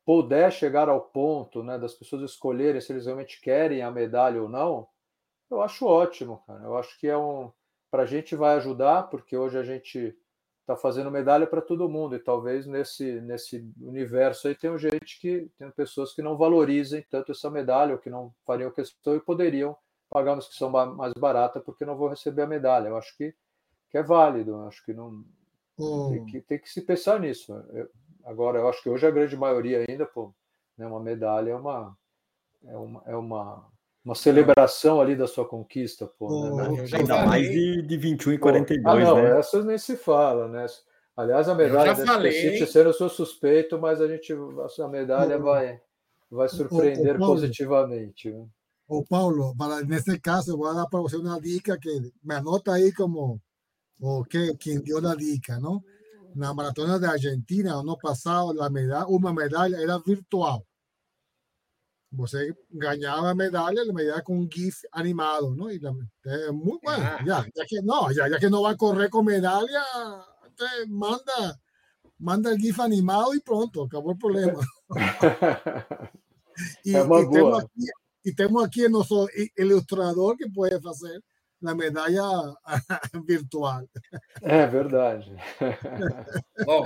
puder chegar ao ponto né, das pessoas escolherem se eles realmente querem a medalha ou não, eu acho ótimo, cara. Eu acho que é um. Para a gente vai ajudar, porque hoje a gente está fazendo medalha para todo mundo, e talvez nesse, nesse universo aí tenham gente que tem pessoas que não valorizem tanto essa medalha, ou que não fariam questão e poderiam pagar uma inscrição mais barata porque não vou receber a medalha. Eu acho que, que é válido, eu acho que não. Hum. Tem, que, tem que se pensar nisso. Eu, Agora, eu acho que hoje a grande maioria ainda, pô, né, uma medalha é uma, é uma, é uma, uma celebração ali da sua conquista, pô. Né? Ainda mais de, de 21 e 42, pô, ah, não, né? essas nem se fala, né? Aliás, a medalha da City sendo eu sou suspeito, mas a gente a medalha vai vai surpreender o, o positivamente. Né? O Paulo, para, nesse caso, eu vou dar para você uma dica que me anota aí como o que quem deu a dica, não? la maratona de Argentina, no pasado, la medalla, una medalla era virtual. Você ganhava a medalha, a medalha com GIF animado, ¿no? Y la, é muito bueno. Ya, ya que no, ya, ya que no va a correr con medalha, manda, manda el GIF animado y pronto, acabó el problema. y, é y, temos aqui, y temos aqui nosso ilustrador que pode fazer na medalha virtual. É verdade. Bom,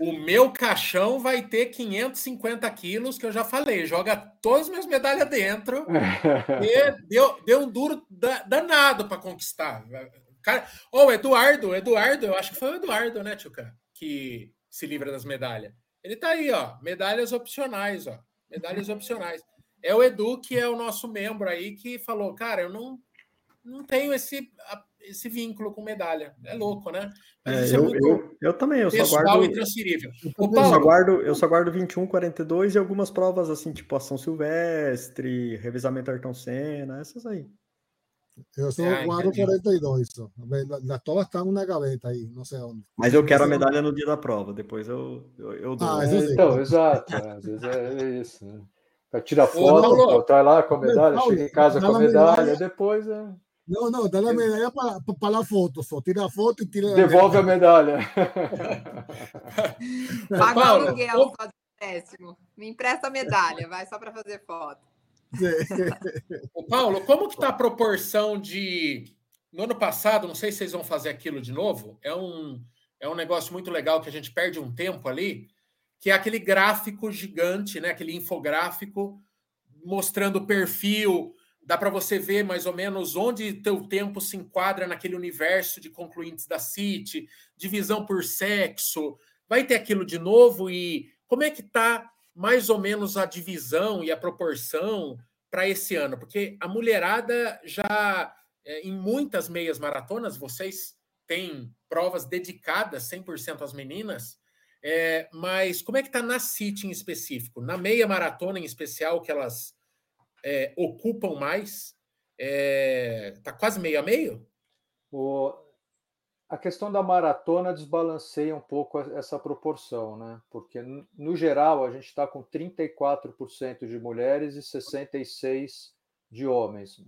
o meu caixão vai ter 550 quilos, que eu já falei, joga todas as minhas medalhas dentro. e deu, deu um duro danado para conquistar. Cara, oh, o Eduardo, Eduardo, eu acho que foi o Eduardo, né, Tchuca, que se livra das medalhas. Ele tá aí, ó, medalhas opcionais, ó, medalhas opcionais. É o Edu, que é o nosso membro aí, que falou, cara, eu não não tenho esse, esse vínculo com medalha. É louco, né? É, é, eu, eu, eu, também, eu só guardo. E transferível. Eu, Paulo, só guardo, eu só guardo 21, 42 e algumas provas assim, tipo Ação Silvestre, Revisamento Ayrton Senna, essas aí. Eu só ah, guardo entendi. 42. Só. Las todas estão na gaveta aí, não sei onde. Mas eu quero a medalha no dia da prova, depois eu, eu, eu dou. Ah, é, então, exato. É, às vezes é isso. Né? Tira foto, traz lá com a medalha, Paulo, chega em casa com a medalha, medalha, depois é. No, no, da la medalla para, para la foto, só tira a foto e tira Devolve a medalha. Paga o aluguel só de décimo. Me empresta a medalha, vai só para fazer foto. o Paulo, como que tá a proporção de no ano passado, não sei se vocês vão fazer aquilo de novo, é um é um negócio muito legal que a gente perde um tempo ali, que é aquele gráfico gigante, né, aquele infográfico mostrando o perfil dá para você ver mais ou menos onde teu tempo se enquadra naquele universo de concluintes da City, divisão por sexo, vai ter aquilo de novo e como é que tá mais ou menos a divisão e a proporção para esse ano? Porque a mulherada já, é, em muitas meias maratonas, vocês têm provas dedicadas 100% às meninas, é, mas como é que está na City em específico? Na meia maratona em especial, que elas é, ocupam mais, está é, quase meio a meio? O, a questão da maratona desbalanceia um pouco essa proporção, né? Porque, no geral, a gente está com 34% de mulheres e 66% de homens,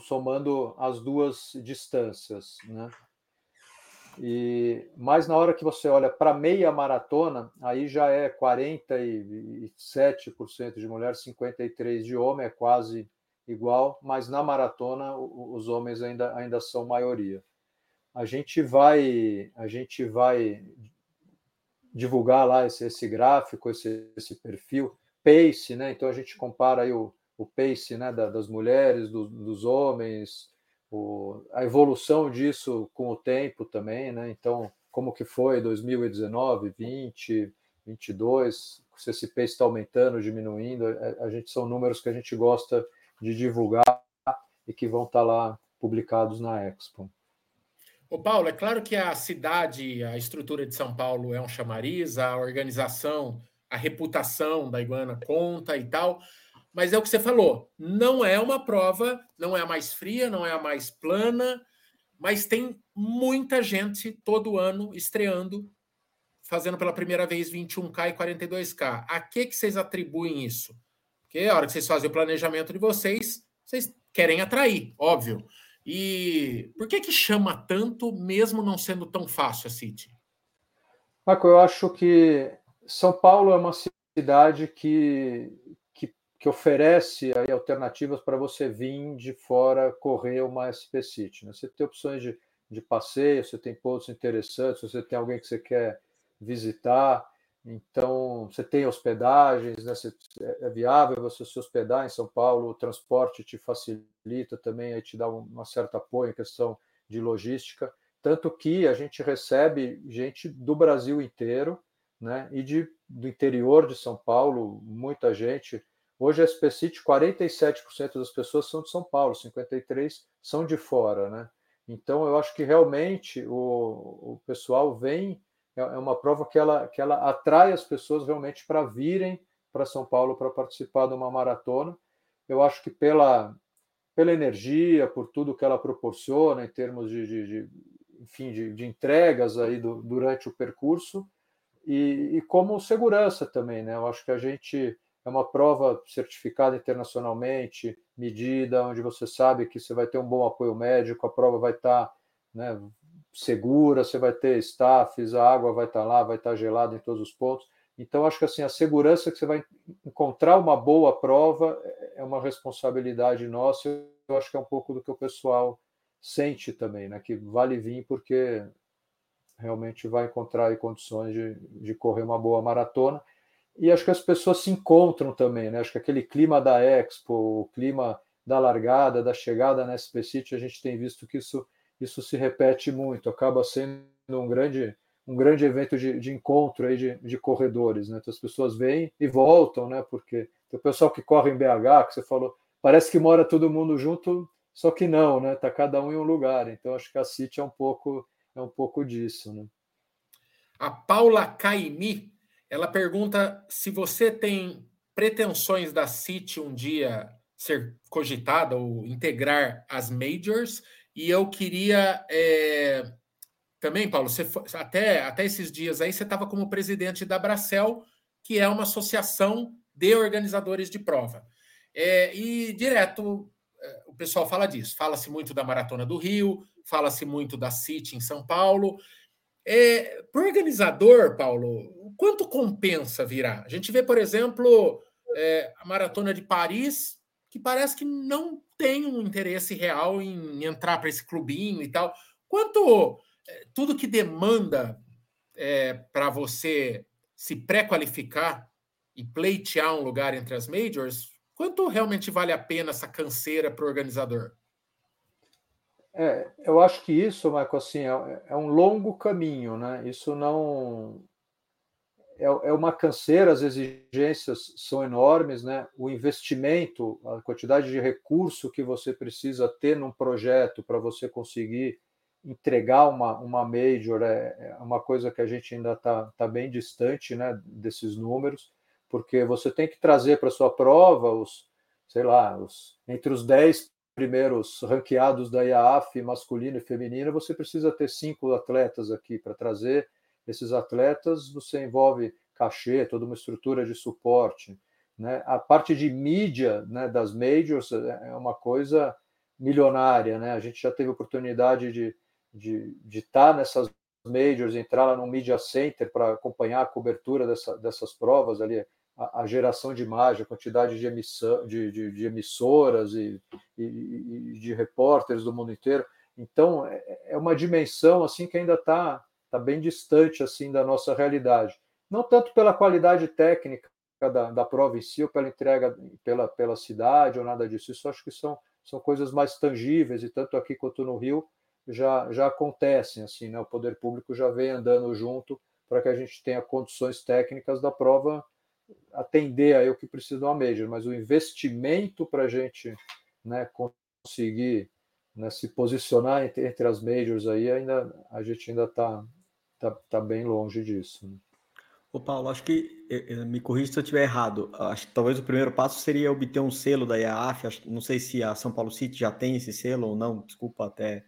somando as duas distâncias, né? E, mas na hora que você olha para meia maratona, aí já é 47% de mulheres, 53% de homem, é quase igual, mas na maratona os homens ainda, ainda são maioria a gente vai a gente vai divulgar lá esse, esse gráfico, esse, esse perfil pace, né? Então a gente compara aí o, o pace, né, da, das mulheres, do, dos homens, o, a evolução disso com o tempo também, né? Então como que foi 2019, 20, 22, se esse está aumentando, diminuindo, a, é, a, gente são números que a gente gosta de divulgar e que vão estar tá lá publicados na Expo. Ô Paulo, é claro que a cidade, a estrutura de São Paulo é um chamariz, a organização, a reputação da Iguana conta e tal, mas é o que você falou, não é uma prova, não é a mais fria, não é a mais plana, mas tem muita gente todo ano estreando, fazendo pela primeira vez 21K e 42K. A que, que vocês atribuem isso? Porque a hora que vocês fazem o planejamento de vocês, vocês querem atrair, óbvio. E por que que chama tanto, mesmo não sendo tão fácil a City? Marco, eu acho que São Paulo é uma cidade que, que, oferece aí alternativas para você vir de fora correr uma SP City. Né? Você tem opções de, de passeio, você tem pontos interessantes, você tem alguém que você quer visitar, então, você tem hospedagens, né? é viável você se hospedar em São Paulo, o transporte te facilita também, aí te dá uma certa apoio em questão de logística. Tanto que a gente recebe gente do Brasil inteiro, né? E de, do interior de São Paulo, muita gente. Hoje a Specit, 47% das pessoas são de São Paulo, 53% são de fora, né? Então, eu acho que realmente o, o pessoal vem é, é uma prova que ela, que ela atrai as pessoas realmente para virem para São Paulo para participar de uma maratona. Eu acho que pela, pela energia, por tudo que ela proporciona em termos de, de, de enfim, de, de, entregas aí do, durante o percurso e, e, como segurança também, né? Eu acho que a gente é uma prova certificada internacionalmente, medida, onde você sabe que você vai ter um bom apoio médico, a prova vai estar, né, segura, você vai ter staffs, a água vai estar lá, vai estar gelada em todos os pontos. Então, acho que assim, a segurança que você vai encontrar uma boa prova é uma responsabilidade nossa. Eu acho que é um pouco do que o pessoal sente também, né? Que vale vir porque realmente vai encontrar condições de, de correr uma boa maratona. E acho que as pessoas se encontram também, né? Acho que aquele clima da Expo, o clima da largada, da chegada na SP City, a gente tem visto que isso isso se repete muito, acaba sendo um grande, um grande evento de, de encontro aí de, de corredores, né? Então, as pessoas vêm e voltam, né? Porque o pessoal que corre em BH, que você falou, parece que mora todo mundo junto, só que não, né? Tá cada um em um lugar. Então acho que a City é um pouco é um pouco disso, né? A Paula Caimi, ela pergunta se você tem pretensões da City um dia ser cogitada ou integrar as majors e eu queria é, também, Paulo, você foi, até, até esses dias aí você estava como presidente da Bracel, que é uma associação de organizadores de prova. É, e direto é, o pessoal fala disso. Fala-se muito da Maratona do Rio, fala-se muito da City em São Paulo. É, Para o organizador, Paulo, quanto compensa virar? A gente vê, por exemplo, é, a Maratona de Paris, que parece que não tem um interesse real em entrar para esse clubinho e tal. Quanto é, tudo que demanda é, para você se pré-qualificar e pleitear um lugar entre as majors, quanto realmente vale a pena essa canseira para o organizador? É, eu acho que isso, Marco, assim, é, é, um longo caminho, né? Isso não é, é uma canseira, as exigências são enormes, né? O investimento, a quantidade de recurso que você precisa ter num projeto para você conseguir entregar uma, uma major é, é uma coisa que a gente ainda está tá bem distante né, desses números, porque você tem que trazer para sua prova os, sei lá, os, entre os 10 primeiros ranqueados da IAAF, masculino e feminino, você precisa ter cinco atletas aqui para trazer esses atletas, você envolve cachê, toda uma estrutura de suporte. Né? A parte de mídia né, das majors é uma coisa milionária. Né? A gente já teve oportunidade de, de, de estar tá nessas majors, entrar lá no Media Center para acompanhar a cobertura dessa, dessas provas ali, a, a, geração de imagem, a quantidade de, emissão, de, de, de emissoras e, e, e, de repórteres do mundo inteiro. Então, é, é uma dimensão assim que ainda está tá bem distante assim da nossa realidade. Não tanto pela qualidade técnica da, da prova em si, ou pela entrega pela, pela cidade, ou nada disso. Isso acho que são, são coisas mais tangíveis, e tanto aqui quanto no Rio, já, já acontecem, assim, né? O poder público já vem andando junto para que a gente tenha condições técnicas da prova atender aí o que precisa de uma major, mas o investimento para a gente né, conseguir né, se posicionar entre, entre, as majors aí, ainda a gente ainda está tá, tá bem longe disso. Né? Ô Paulo, acho que me corrija se eu estiver errado. Acho que talvez o primeiro passo seria obter um selo da IAAF. Não sei se a São Paulo City já tem esse selo ou não. Desculpa até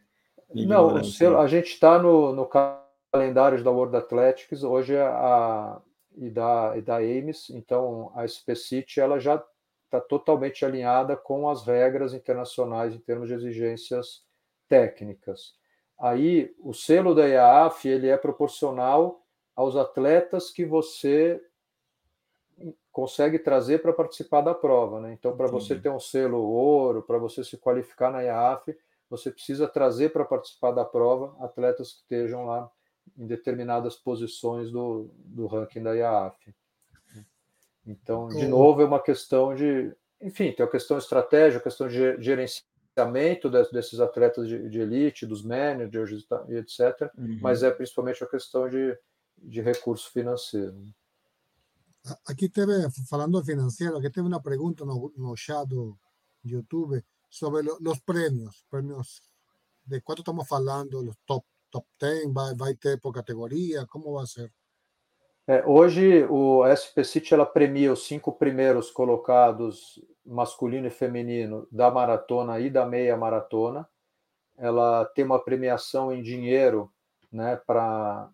não, selo, a gente está no, no calendário da World Athletics, hoje é a, e, da, e da Ames, então a SPCIT ela já está totalmente alinhada com as regras internacionais em termos de exigências técnicas. Aí, o selo da IAAF ele é proporcional aos atletas que você consegue trazer para participar da prova. Né? Então, para você ter um selo ouro, para você se qualificar na IAAF, você precisa trazer para participar da prova atletas que estejam lá em determinadas posições do, do ranking da IAAF. Então, de novo, é uma questão de, enfim, tem a questão estratégica, a questão de gerenciamento desses atletas de, de elite, dos managers e etc., uhum. mas é principalmente a questão de, de recurso financeiro. Aqui teve, falando financeiro, aqui teve uma pergunta no, no chat do YouTube sobre lo, los premios, premios de cuánto estamos falando, los top, top 10, vai, vai ter por categoria, como vai ser? É, hoje o SP City ela premia os cinco primeiros colocados masculino e feminino da maratona e da meia maratona. Ela tem uma premiação em dinheiro, né, para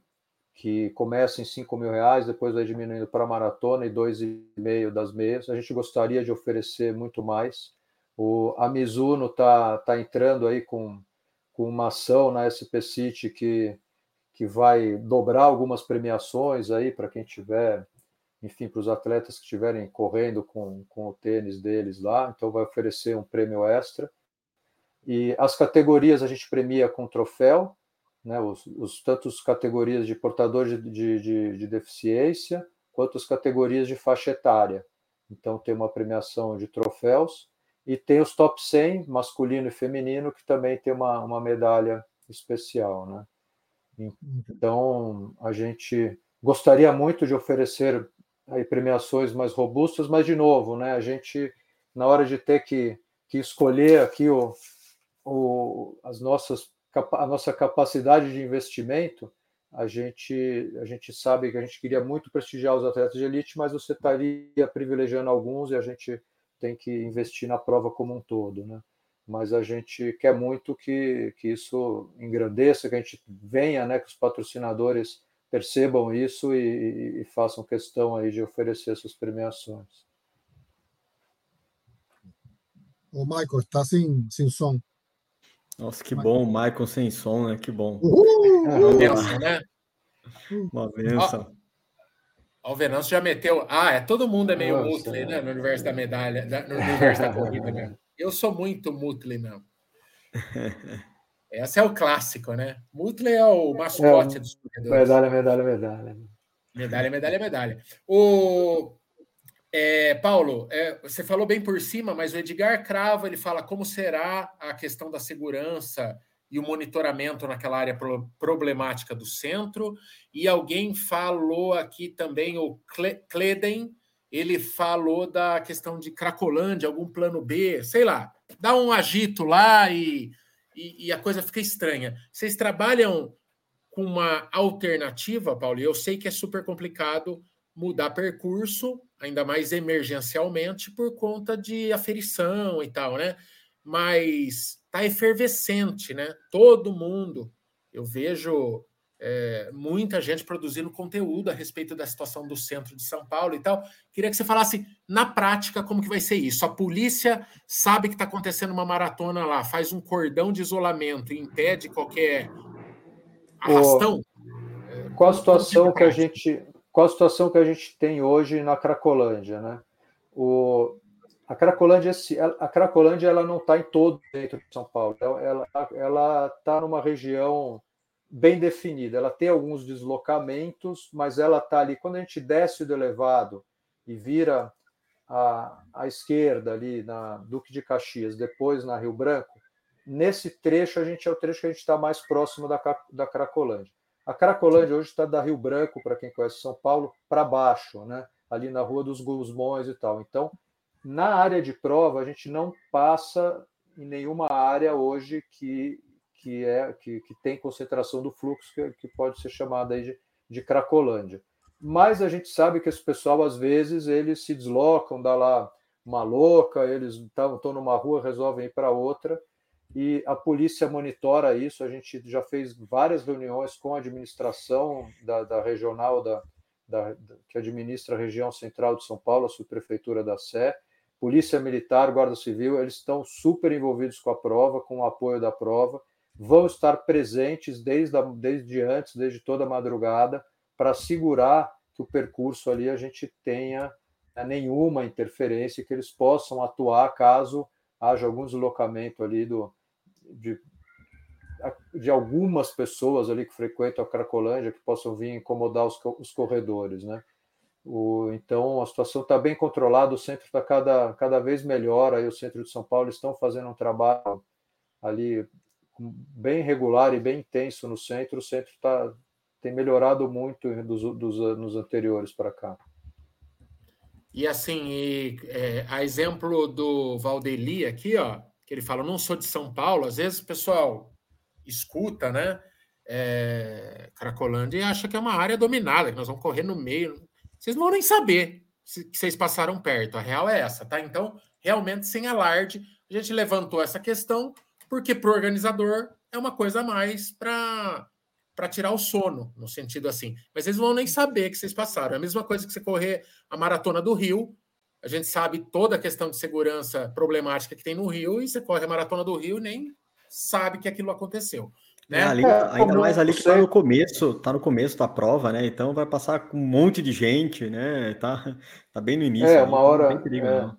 que começa em 5 mil reais, depois vai diminuindo para a maratona e dois e meio das meias. A gente gostaria de oferecer muito mais. O, a Mizuno está tá entrando aí com, com uma ação na SP City que, que vai dobrar algumas premiações aí para quem tiver, enfim, para os atletas que estiverem correndo com, com o tênis deles lá, então vai oferecer um prêmio extra. E as categorias a gente premia com troféu, né, os, os tantos categorias de portadores de, de, de, de deficiência, quanto as categorias de faixa etária. Então tem uma premiação de troféus e tem os top 100, masculino e feminino, que também tem uma, uma medalha especial. Né? Então, a gente gostaria muito de oferecer aí premiações mais robustas, mas, de novo, né, a gente, na hora de ter que, que escolher aqui o, o, as nossas, a nossa capacidade de investimento, a gente, a gente sabe que a gente queria muito prestigiar os atletas de elite, mas você estaria privilegiando alguns e a gente tem que investir na prova como um todo, né? Mas a gente quer muito que, que isso engrandeça, que a gente venha, né, que os patrocinadores percebam isso e, e façam questão aí de oferecer essas premiações. O Michael está sem, sem som. Nossa, que bom, o Michael sem som, né? Que bom. Uhul! Uma benção, né? Uma benção. O Venâncio já meteu. Ah, é todo mundo é meio Nossa, Mutley, né? No universo da medalha, no universo da corrida mesmo. Eu sou muito Mutley mesmo. Esse é o clássico, né? Mutley é o mascote é, dos corredores. Medalha, medalha, medalha. Medalha, medalha, medalha. O é, Paulo, é, você falou bem por cima, mas o Edgar Cravo ele fala como será a questão da segurança e o monitoramento naquela área problemática do centro. E alguém falou aqui também, o Cleden, ele falou da questão de Cracolândia, algum plano B, sei lá, dá um agito lá e, e, e a coisa fica estranha. Vocês trabalham com uma alternativa, Paulo? Eu sei que é super complicado mudar percurso, ainda mais emergencialmente, por conta de aferição e tal, né? Mas tá efervescente, né? Todo mundo, eu vejo é, muita gente produzindo conteúdo a respeito da situação do centro de São Paulo e tal. Queria que você falasse na prática como que vai ser isso. A polícia sabe que está acontecendo uma maratona lá, faz um cordão de isolamento e impede qualquer arrastão. Qual a situação que a gente qual a situação que a gente tem hoje na Cracolândia, né? O, a Cracolândia, a Cracolândia ela não está em todo dentro de São Paulo. Ela está numa região bem definida. Ela tem alguns deslocamentos, mas ela está ali. Quando a gente desce do elevado e vira à, à esquerda ali na Duque de Caxias, depois na Rio Branco, nesse trecho a gente é o trecho que a gente está mais próximo da, da Cracolândia. A Cracolândia hoje está da Rio Branco, para quem conhece São Paulo, para baixo, né? ali na Rua dos Gusmões e tal. Então, na área de prova, a gente não passa em nenhuma área hoje que, que, é, que, que tem concentração do fluxo, que, que pode ser chamada de, de Cracolândia. Mas a gente sabe que esse pessoal, às vezes, eles se deslocam, dá lá uma louca, eles estão numa rua, resolvem ir para outra, e a polícia monitora isso. A gente já fez várias reuniões com a administração da, da regional da, da, que administra a região central de São Paulo, a subprefeitura da Sé, Polícia Militar, Guarda Civil, eles estão super envolvidos com a prova, com o apoio da prova, vão estar presentes desde, a, desde antes, desde toda a madrugada, para assegurar que o percurso ali a gente tenha né, nenhuma interferência, que eles possam atuar caso haja algum deslocamento ali do, de, de algumas pessoas ali que frequentam a Cracolândia que possam vir incomodar os, os corredores, né? O, então a situação está bem controlada, o centro está cada, cada vez melhor. Aí o centro de São Paulo estão fazendo um trabalho ali bem regular e bem intenso no centro. O centro tá, tem melhorado muito dos, dos anos anteriores para cá. E assim, e, é, a exemplo do Valdeli aqui, ó, que ele fala, não sou de São Paulo, às vezes o pessoal escuta, né? É, Cracolândia e acha que é uma área dominada, que nós vamos correr no meio. Vocês não vão nem saber se, que vocês passaram perto. A real é essa, tá? Então, realmente, sem alarde, a gente levantou essa questão, porque para o organizador é uma coisa a mais para para tirar o sono, no sentido assim. Mas eles vão nem saber que vocês passaram. É a mesma coisa que você correr a maratona do Rio, a gente sabe toda a questão de segurança problemática que tem no Rio e você corre a maratona do Rio e nem sabe que aquilo aconteceu. Né? É, ali, é, ainda mais ali que está no começo, tá no começo da prova, né? Então vai passar com um monte de gente, né? Tá, tá bem no início. É, ali, uma então hora. Perigo, é,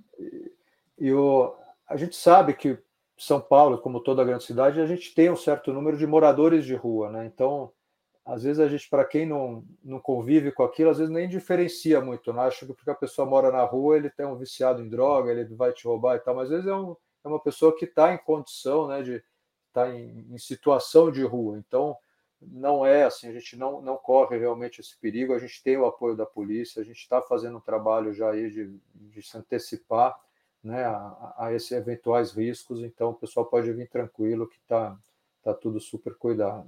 e o, a gente sabe que São Paulo, como toda grande cidade, a gente tem um certo número de moradores de rua, né? Então às vezes a gente, para quem não, não convive com aquilo, às vezes nem diferencia muito. Não né? acho que porque a pessoa mora na rua, ele tem um viciado em droga, ele vai te roubar e tal, mas às vezes é, um, é uma pessoa que está em condição né, de estar tá em, em, situação de rua. Então, não é assim, a gente não, não corre realmente esse perigo, a gente tem o apoio da polícia, a gente está fazendo um trabalho já aí de, de se antecipar né, a, a esses eventuais riscos, então o pessoal pode vir tranquilo que está tá tudo super cuidado.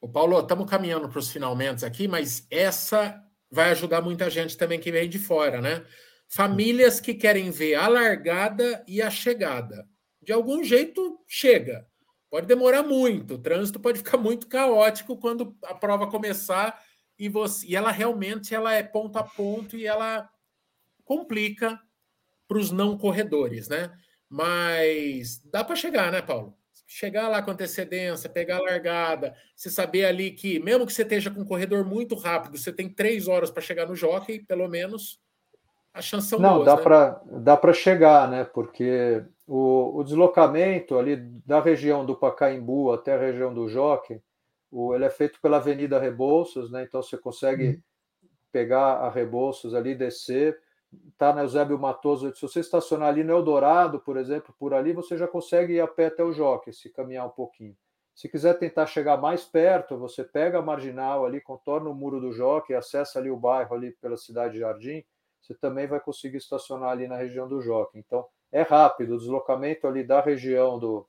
O Paulo, estamos caminhando para os finalmente aqui, mas essa vai ajudar muita gente também que vem de fora, né? Famílias que querem ver a largada e a chegada. De algum jeito chega. Pode demorar muito, o trânsito pode ficar muito caótico quando a prova começar e você e ela realmente ela é ponto a ponto e ela complica para os não corredores, né? Mas dá para chegar, né, Paulo? chegar lá com antecedência, pegar a largada, você saber ali que, mesmo que você esteja com um corredor muito rápido, você tem três horas para chegar no jockey, pelo menos, a chance são Não, boas, dá né? para chegar, né? Porque o, o deslocamento ali da região do Pacaembu até a região do Jockey, o, ele é feito pela Avenida Rebouças, né? Então você consegue uhum. pegar a Rebouças ali, descer, está na Eusébio Matoso, se você estacionar ali no Eldorado, por exemplo, por ali, você já consegue ir a pé até o Jockey, se caminhar um pouquinho. Se quiser tentar chegar mais perto, você pega a marginal ali, contorna o muro do Jockey, acessa ali o bairro ali pela cidade de Jardim, você também vai conseguir estacionar ali na região do Jockey. Então, é rápido, o deslocamento ali da região do,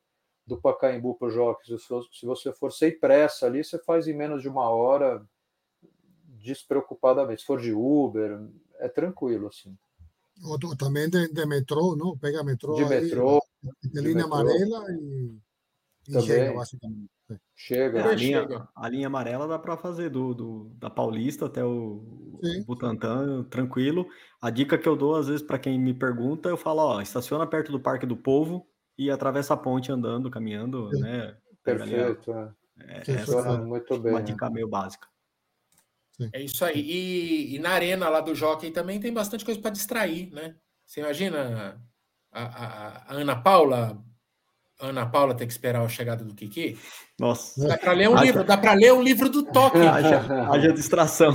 do Pacaembu para o Jockey, se você for sem pressa ali, você faz em menos de uma hora, despreocupadamente. Se for de Uber, é tranquilo, assim. Ou também de, de metrô, não? Pega metrô. De aí, metrô. De, linha amarela e também. Chega, basicamente. Chega. A linha, a linha amarela dá para fazer do, do, da Paulista até o, o Butantã, tranquilo. A dica que eu dou, às vezes, para quem me pergunta, eu falo: ó, estaciona perto do Parque do Povo e atravessa a ponte andando, caminhando, Sim. né? Perfeito. Ali, é, essa é muito bem, uma né? dica meio básica. Sim. É isso aí. E, e, na arena lá do Jockey também tem bastante coisa para distrair, né? Você imagina a, a, a Ana Paula Ana Paula tem que esperar a chegada do Kiki? Nossa. Dá para ler um haja... livro, dá para ler um livro do Toque. haja, haja distração.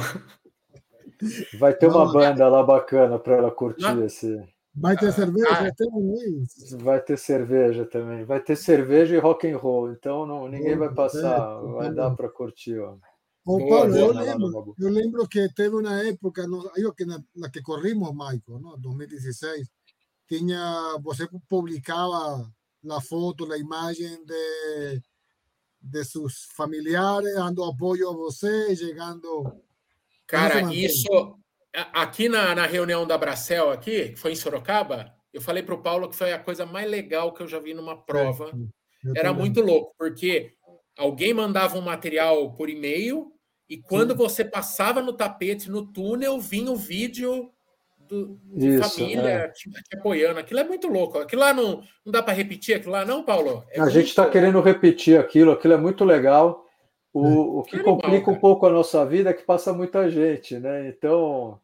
Vai ter uma banda lá bacana para ela curtir Não. esse. Vai ter cerveja ah, também. Vai ter cerveja também. Vai ter cerveja e rock and roll. Então não, ninguém vai passar. Vai dar para curtir. Ó. Ô, Paulo, eu lembro, eu lembro que teve uma época, eu que na, na que corrimos, Michael, no 2016, tinha, você publicava la foto, la imagen de, de sus familiares, dando apoio a você, chegando. Cara, isso aqui na, na reunião da Bracel, aqui, que foi em Sorocaba, eu falei para o Paulo que foi a coisa mais legal que eu já vi numa prova. É, Era também. muito louco, porque alguém mandava um material por e-mail e quando Sim. você passava no tapete, no túnel, vinha o vídeo do, de Isso, família é. te, te, apoiando. Aquilo é muito louco. Aquilo lá não, não dá para repetir aquilo lá, não, Paulo? É a gente está querendo repetir aquilo, aquilo é muito legal. O, é. o que complica um pouco a nossa vida é que passa muita gente, né? Então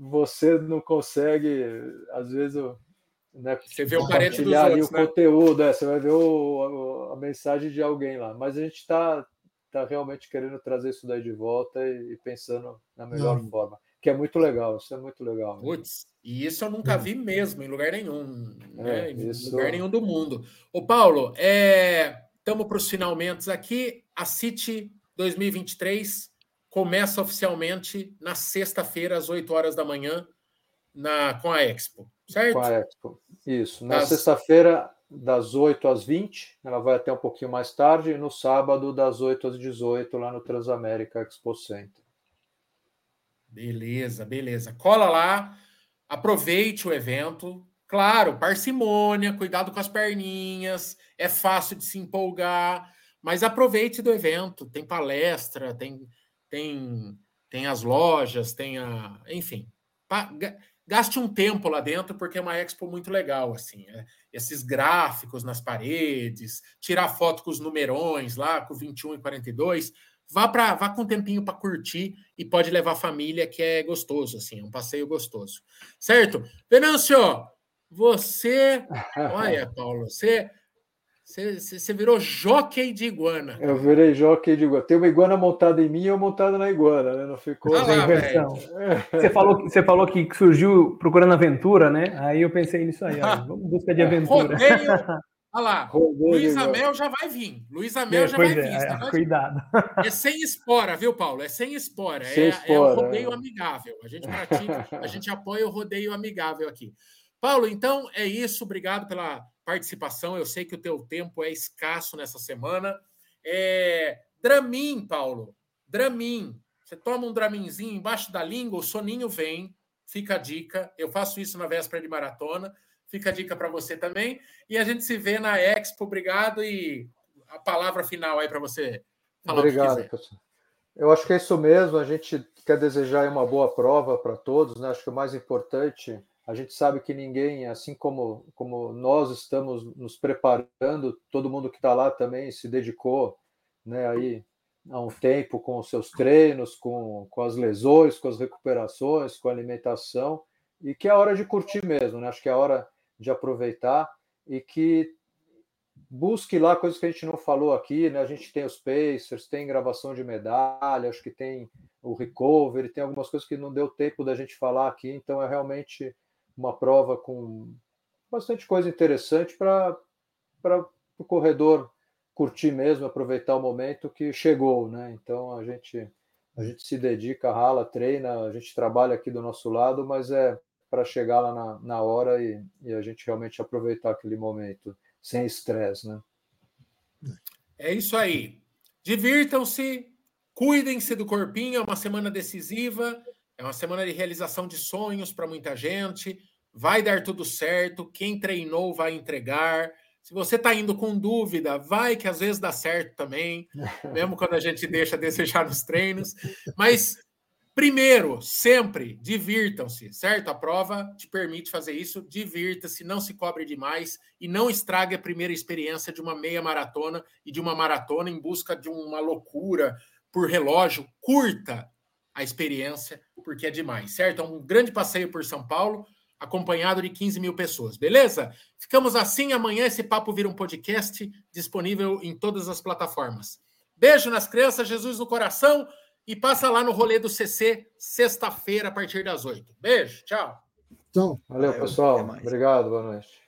você não consegue, às vezes, né, você vê o parente dos outros, o né? conteúdo, é, você vai ver o, a, a, mensagem de alguém lá. Mas a gente está tá realmente querendo trazer isso daí de volta e, e pensando na melhor não. forma que é muito legal, isso é muito legal. Né? Putz, e isso eu nunca vi mesmo em lugar nenhum, é, né? em isso... lugar nenhum do mundo. Ô Paulo, estamos é, para os finalmente aqui, a City 2023 começa oficialmente na sexta-feira, às 8 horas da manhã, na, com a Expo, certo? Com a Expo, isso. Na das... sexta-feira, das 8 às 20, ela vai até um pouquinho mais tarde, e no sábado, das 8 às 18, lá no Transamérica Expo Center. Beleza, beleza. Cola lá, aproveite o evento. Claro, parcimônia, cuidado com as perninhas, é fácil de se empolgar, mas aproveite do evento. Tem palestra, tem tem tem as lojas, tem a, enfim, gaste um tempo lá dentro porque é uma expo muito legal assim, é, esses gráficos nas paredes, tirar foto com os numerões lá com 21 e 42, vá para vá com um tempinho para curtir e pode levar a família, que é gostoso, assim, é um passeio gostoso. Certo? Venâncio, você. Olha, Paulo, você. Você, você virou jockey de iguana. Eu virei jockey de iguana. Tem uma iguana montada em mim e eu montada na iguana, né? Não ficou. Ah lá, você, falou, você falou que surgiu procurando aventura, né? Aí eu pensei nisso aí. Ó. Vamos busca de aventura. Rodeio, Olha lá, Luiz Amel já vai vir. Luiz Amel é, já vai é, vir. É, cuidado. É sem espora, viu, Paulo? É sem espora. Sem é, espora, é o rodeio amigável. A gente pratica, a gente apoia o rodeio amigável aqui. Paulo, então é isso. Obrigado pela participação. Eu sei que o teu tempo é escasso nessa semana. É... Dramin, Paulo. Dramin. Você toma um draminzinho embaixo da língua, o soninho vem. Fica a dica. Eu faço isso na véspera de maratona. Fica a dica para você também. E a gente se vê na Expo. Obrigado e a palavra final aí para você falar Obrigado, pessoal. Eu acho que é isso mesmo. A gente quer desejar uma boa prova para todos. Né? Acho que o mais importante, a gente sabe que ninguém, assim como, como nós estamos nos preparando, todo mundo que está lá também se dedicou né, aí há um tempo com os seus treinos, com, com as lesões, com as recuperações, com a alimentação, e que é hora de curtir mesmo. Né? Acho que é hora de aproveitar e que busque lá coisas que a gente não falou aqui, né? A gente tem os Pacers, tem gravação de medalha, acho que tem o recovery, tem algumas coisas que não deu tempo da gente falar aqui, então é realmente uma prova com bastante coisa interessante para o corredor curtir mesmo, aproveitar o momento que chegou, né? Então a gente a gente se dedica, rala, treina, a gente trabalha aqui do nosso lado, mas é para chegar lá na, na hora e, e a gente realmente aproveitar aquele momento sem estresse, né? É isso aí. Divirtam-se, cuidem-se do corpinho, é uma semana decisiva, é uma semana de realização de sonhos para muita gente. Vai dar tudo certo, quem treinou vai entregar. Se você está indo com dúvida, vai que às vezes dá certo também, mesmo quando a gente deixa a desejar nos treinos. Mas, primeiro, sempre divirtam-se, certo? A prova te permite fazer isso. Divirta-se, não se cobre demais e não estrague a primeira experiência de uma meia maratona e de uma maratona em busca de uma loucura por relógio. Curta a experiência, porque é demais, certo? É um grande passeio por São Paulo acompanhado de 15 mil pessoas, beleza? Ficamos assim. Amanhã esse papo vira um podcast disponível em todas as plataformas. Beijo nas crianças, Jesus no coração e passa lá no rolê do CC sexta-feira a partir das 8. Beijo, tchau. Tchau. Valeu, pessoal. Obrigado, boa noite.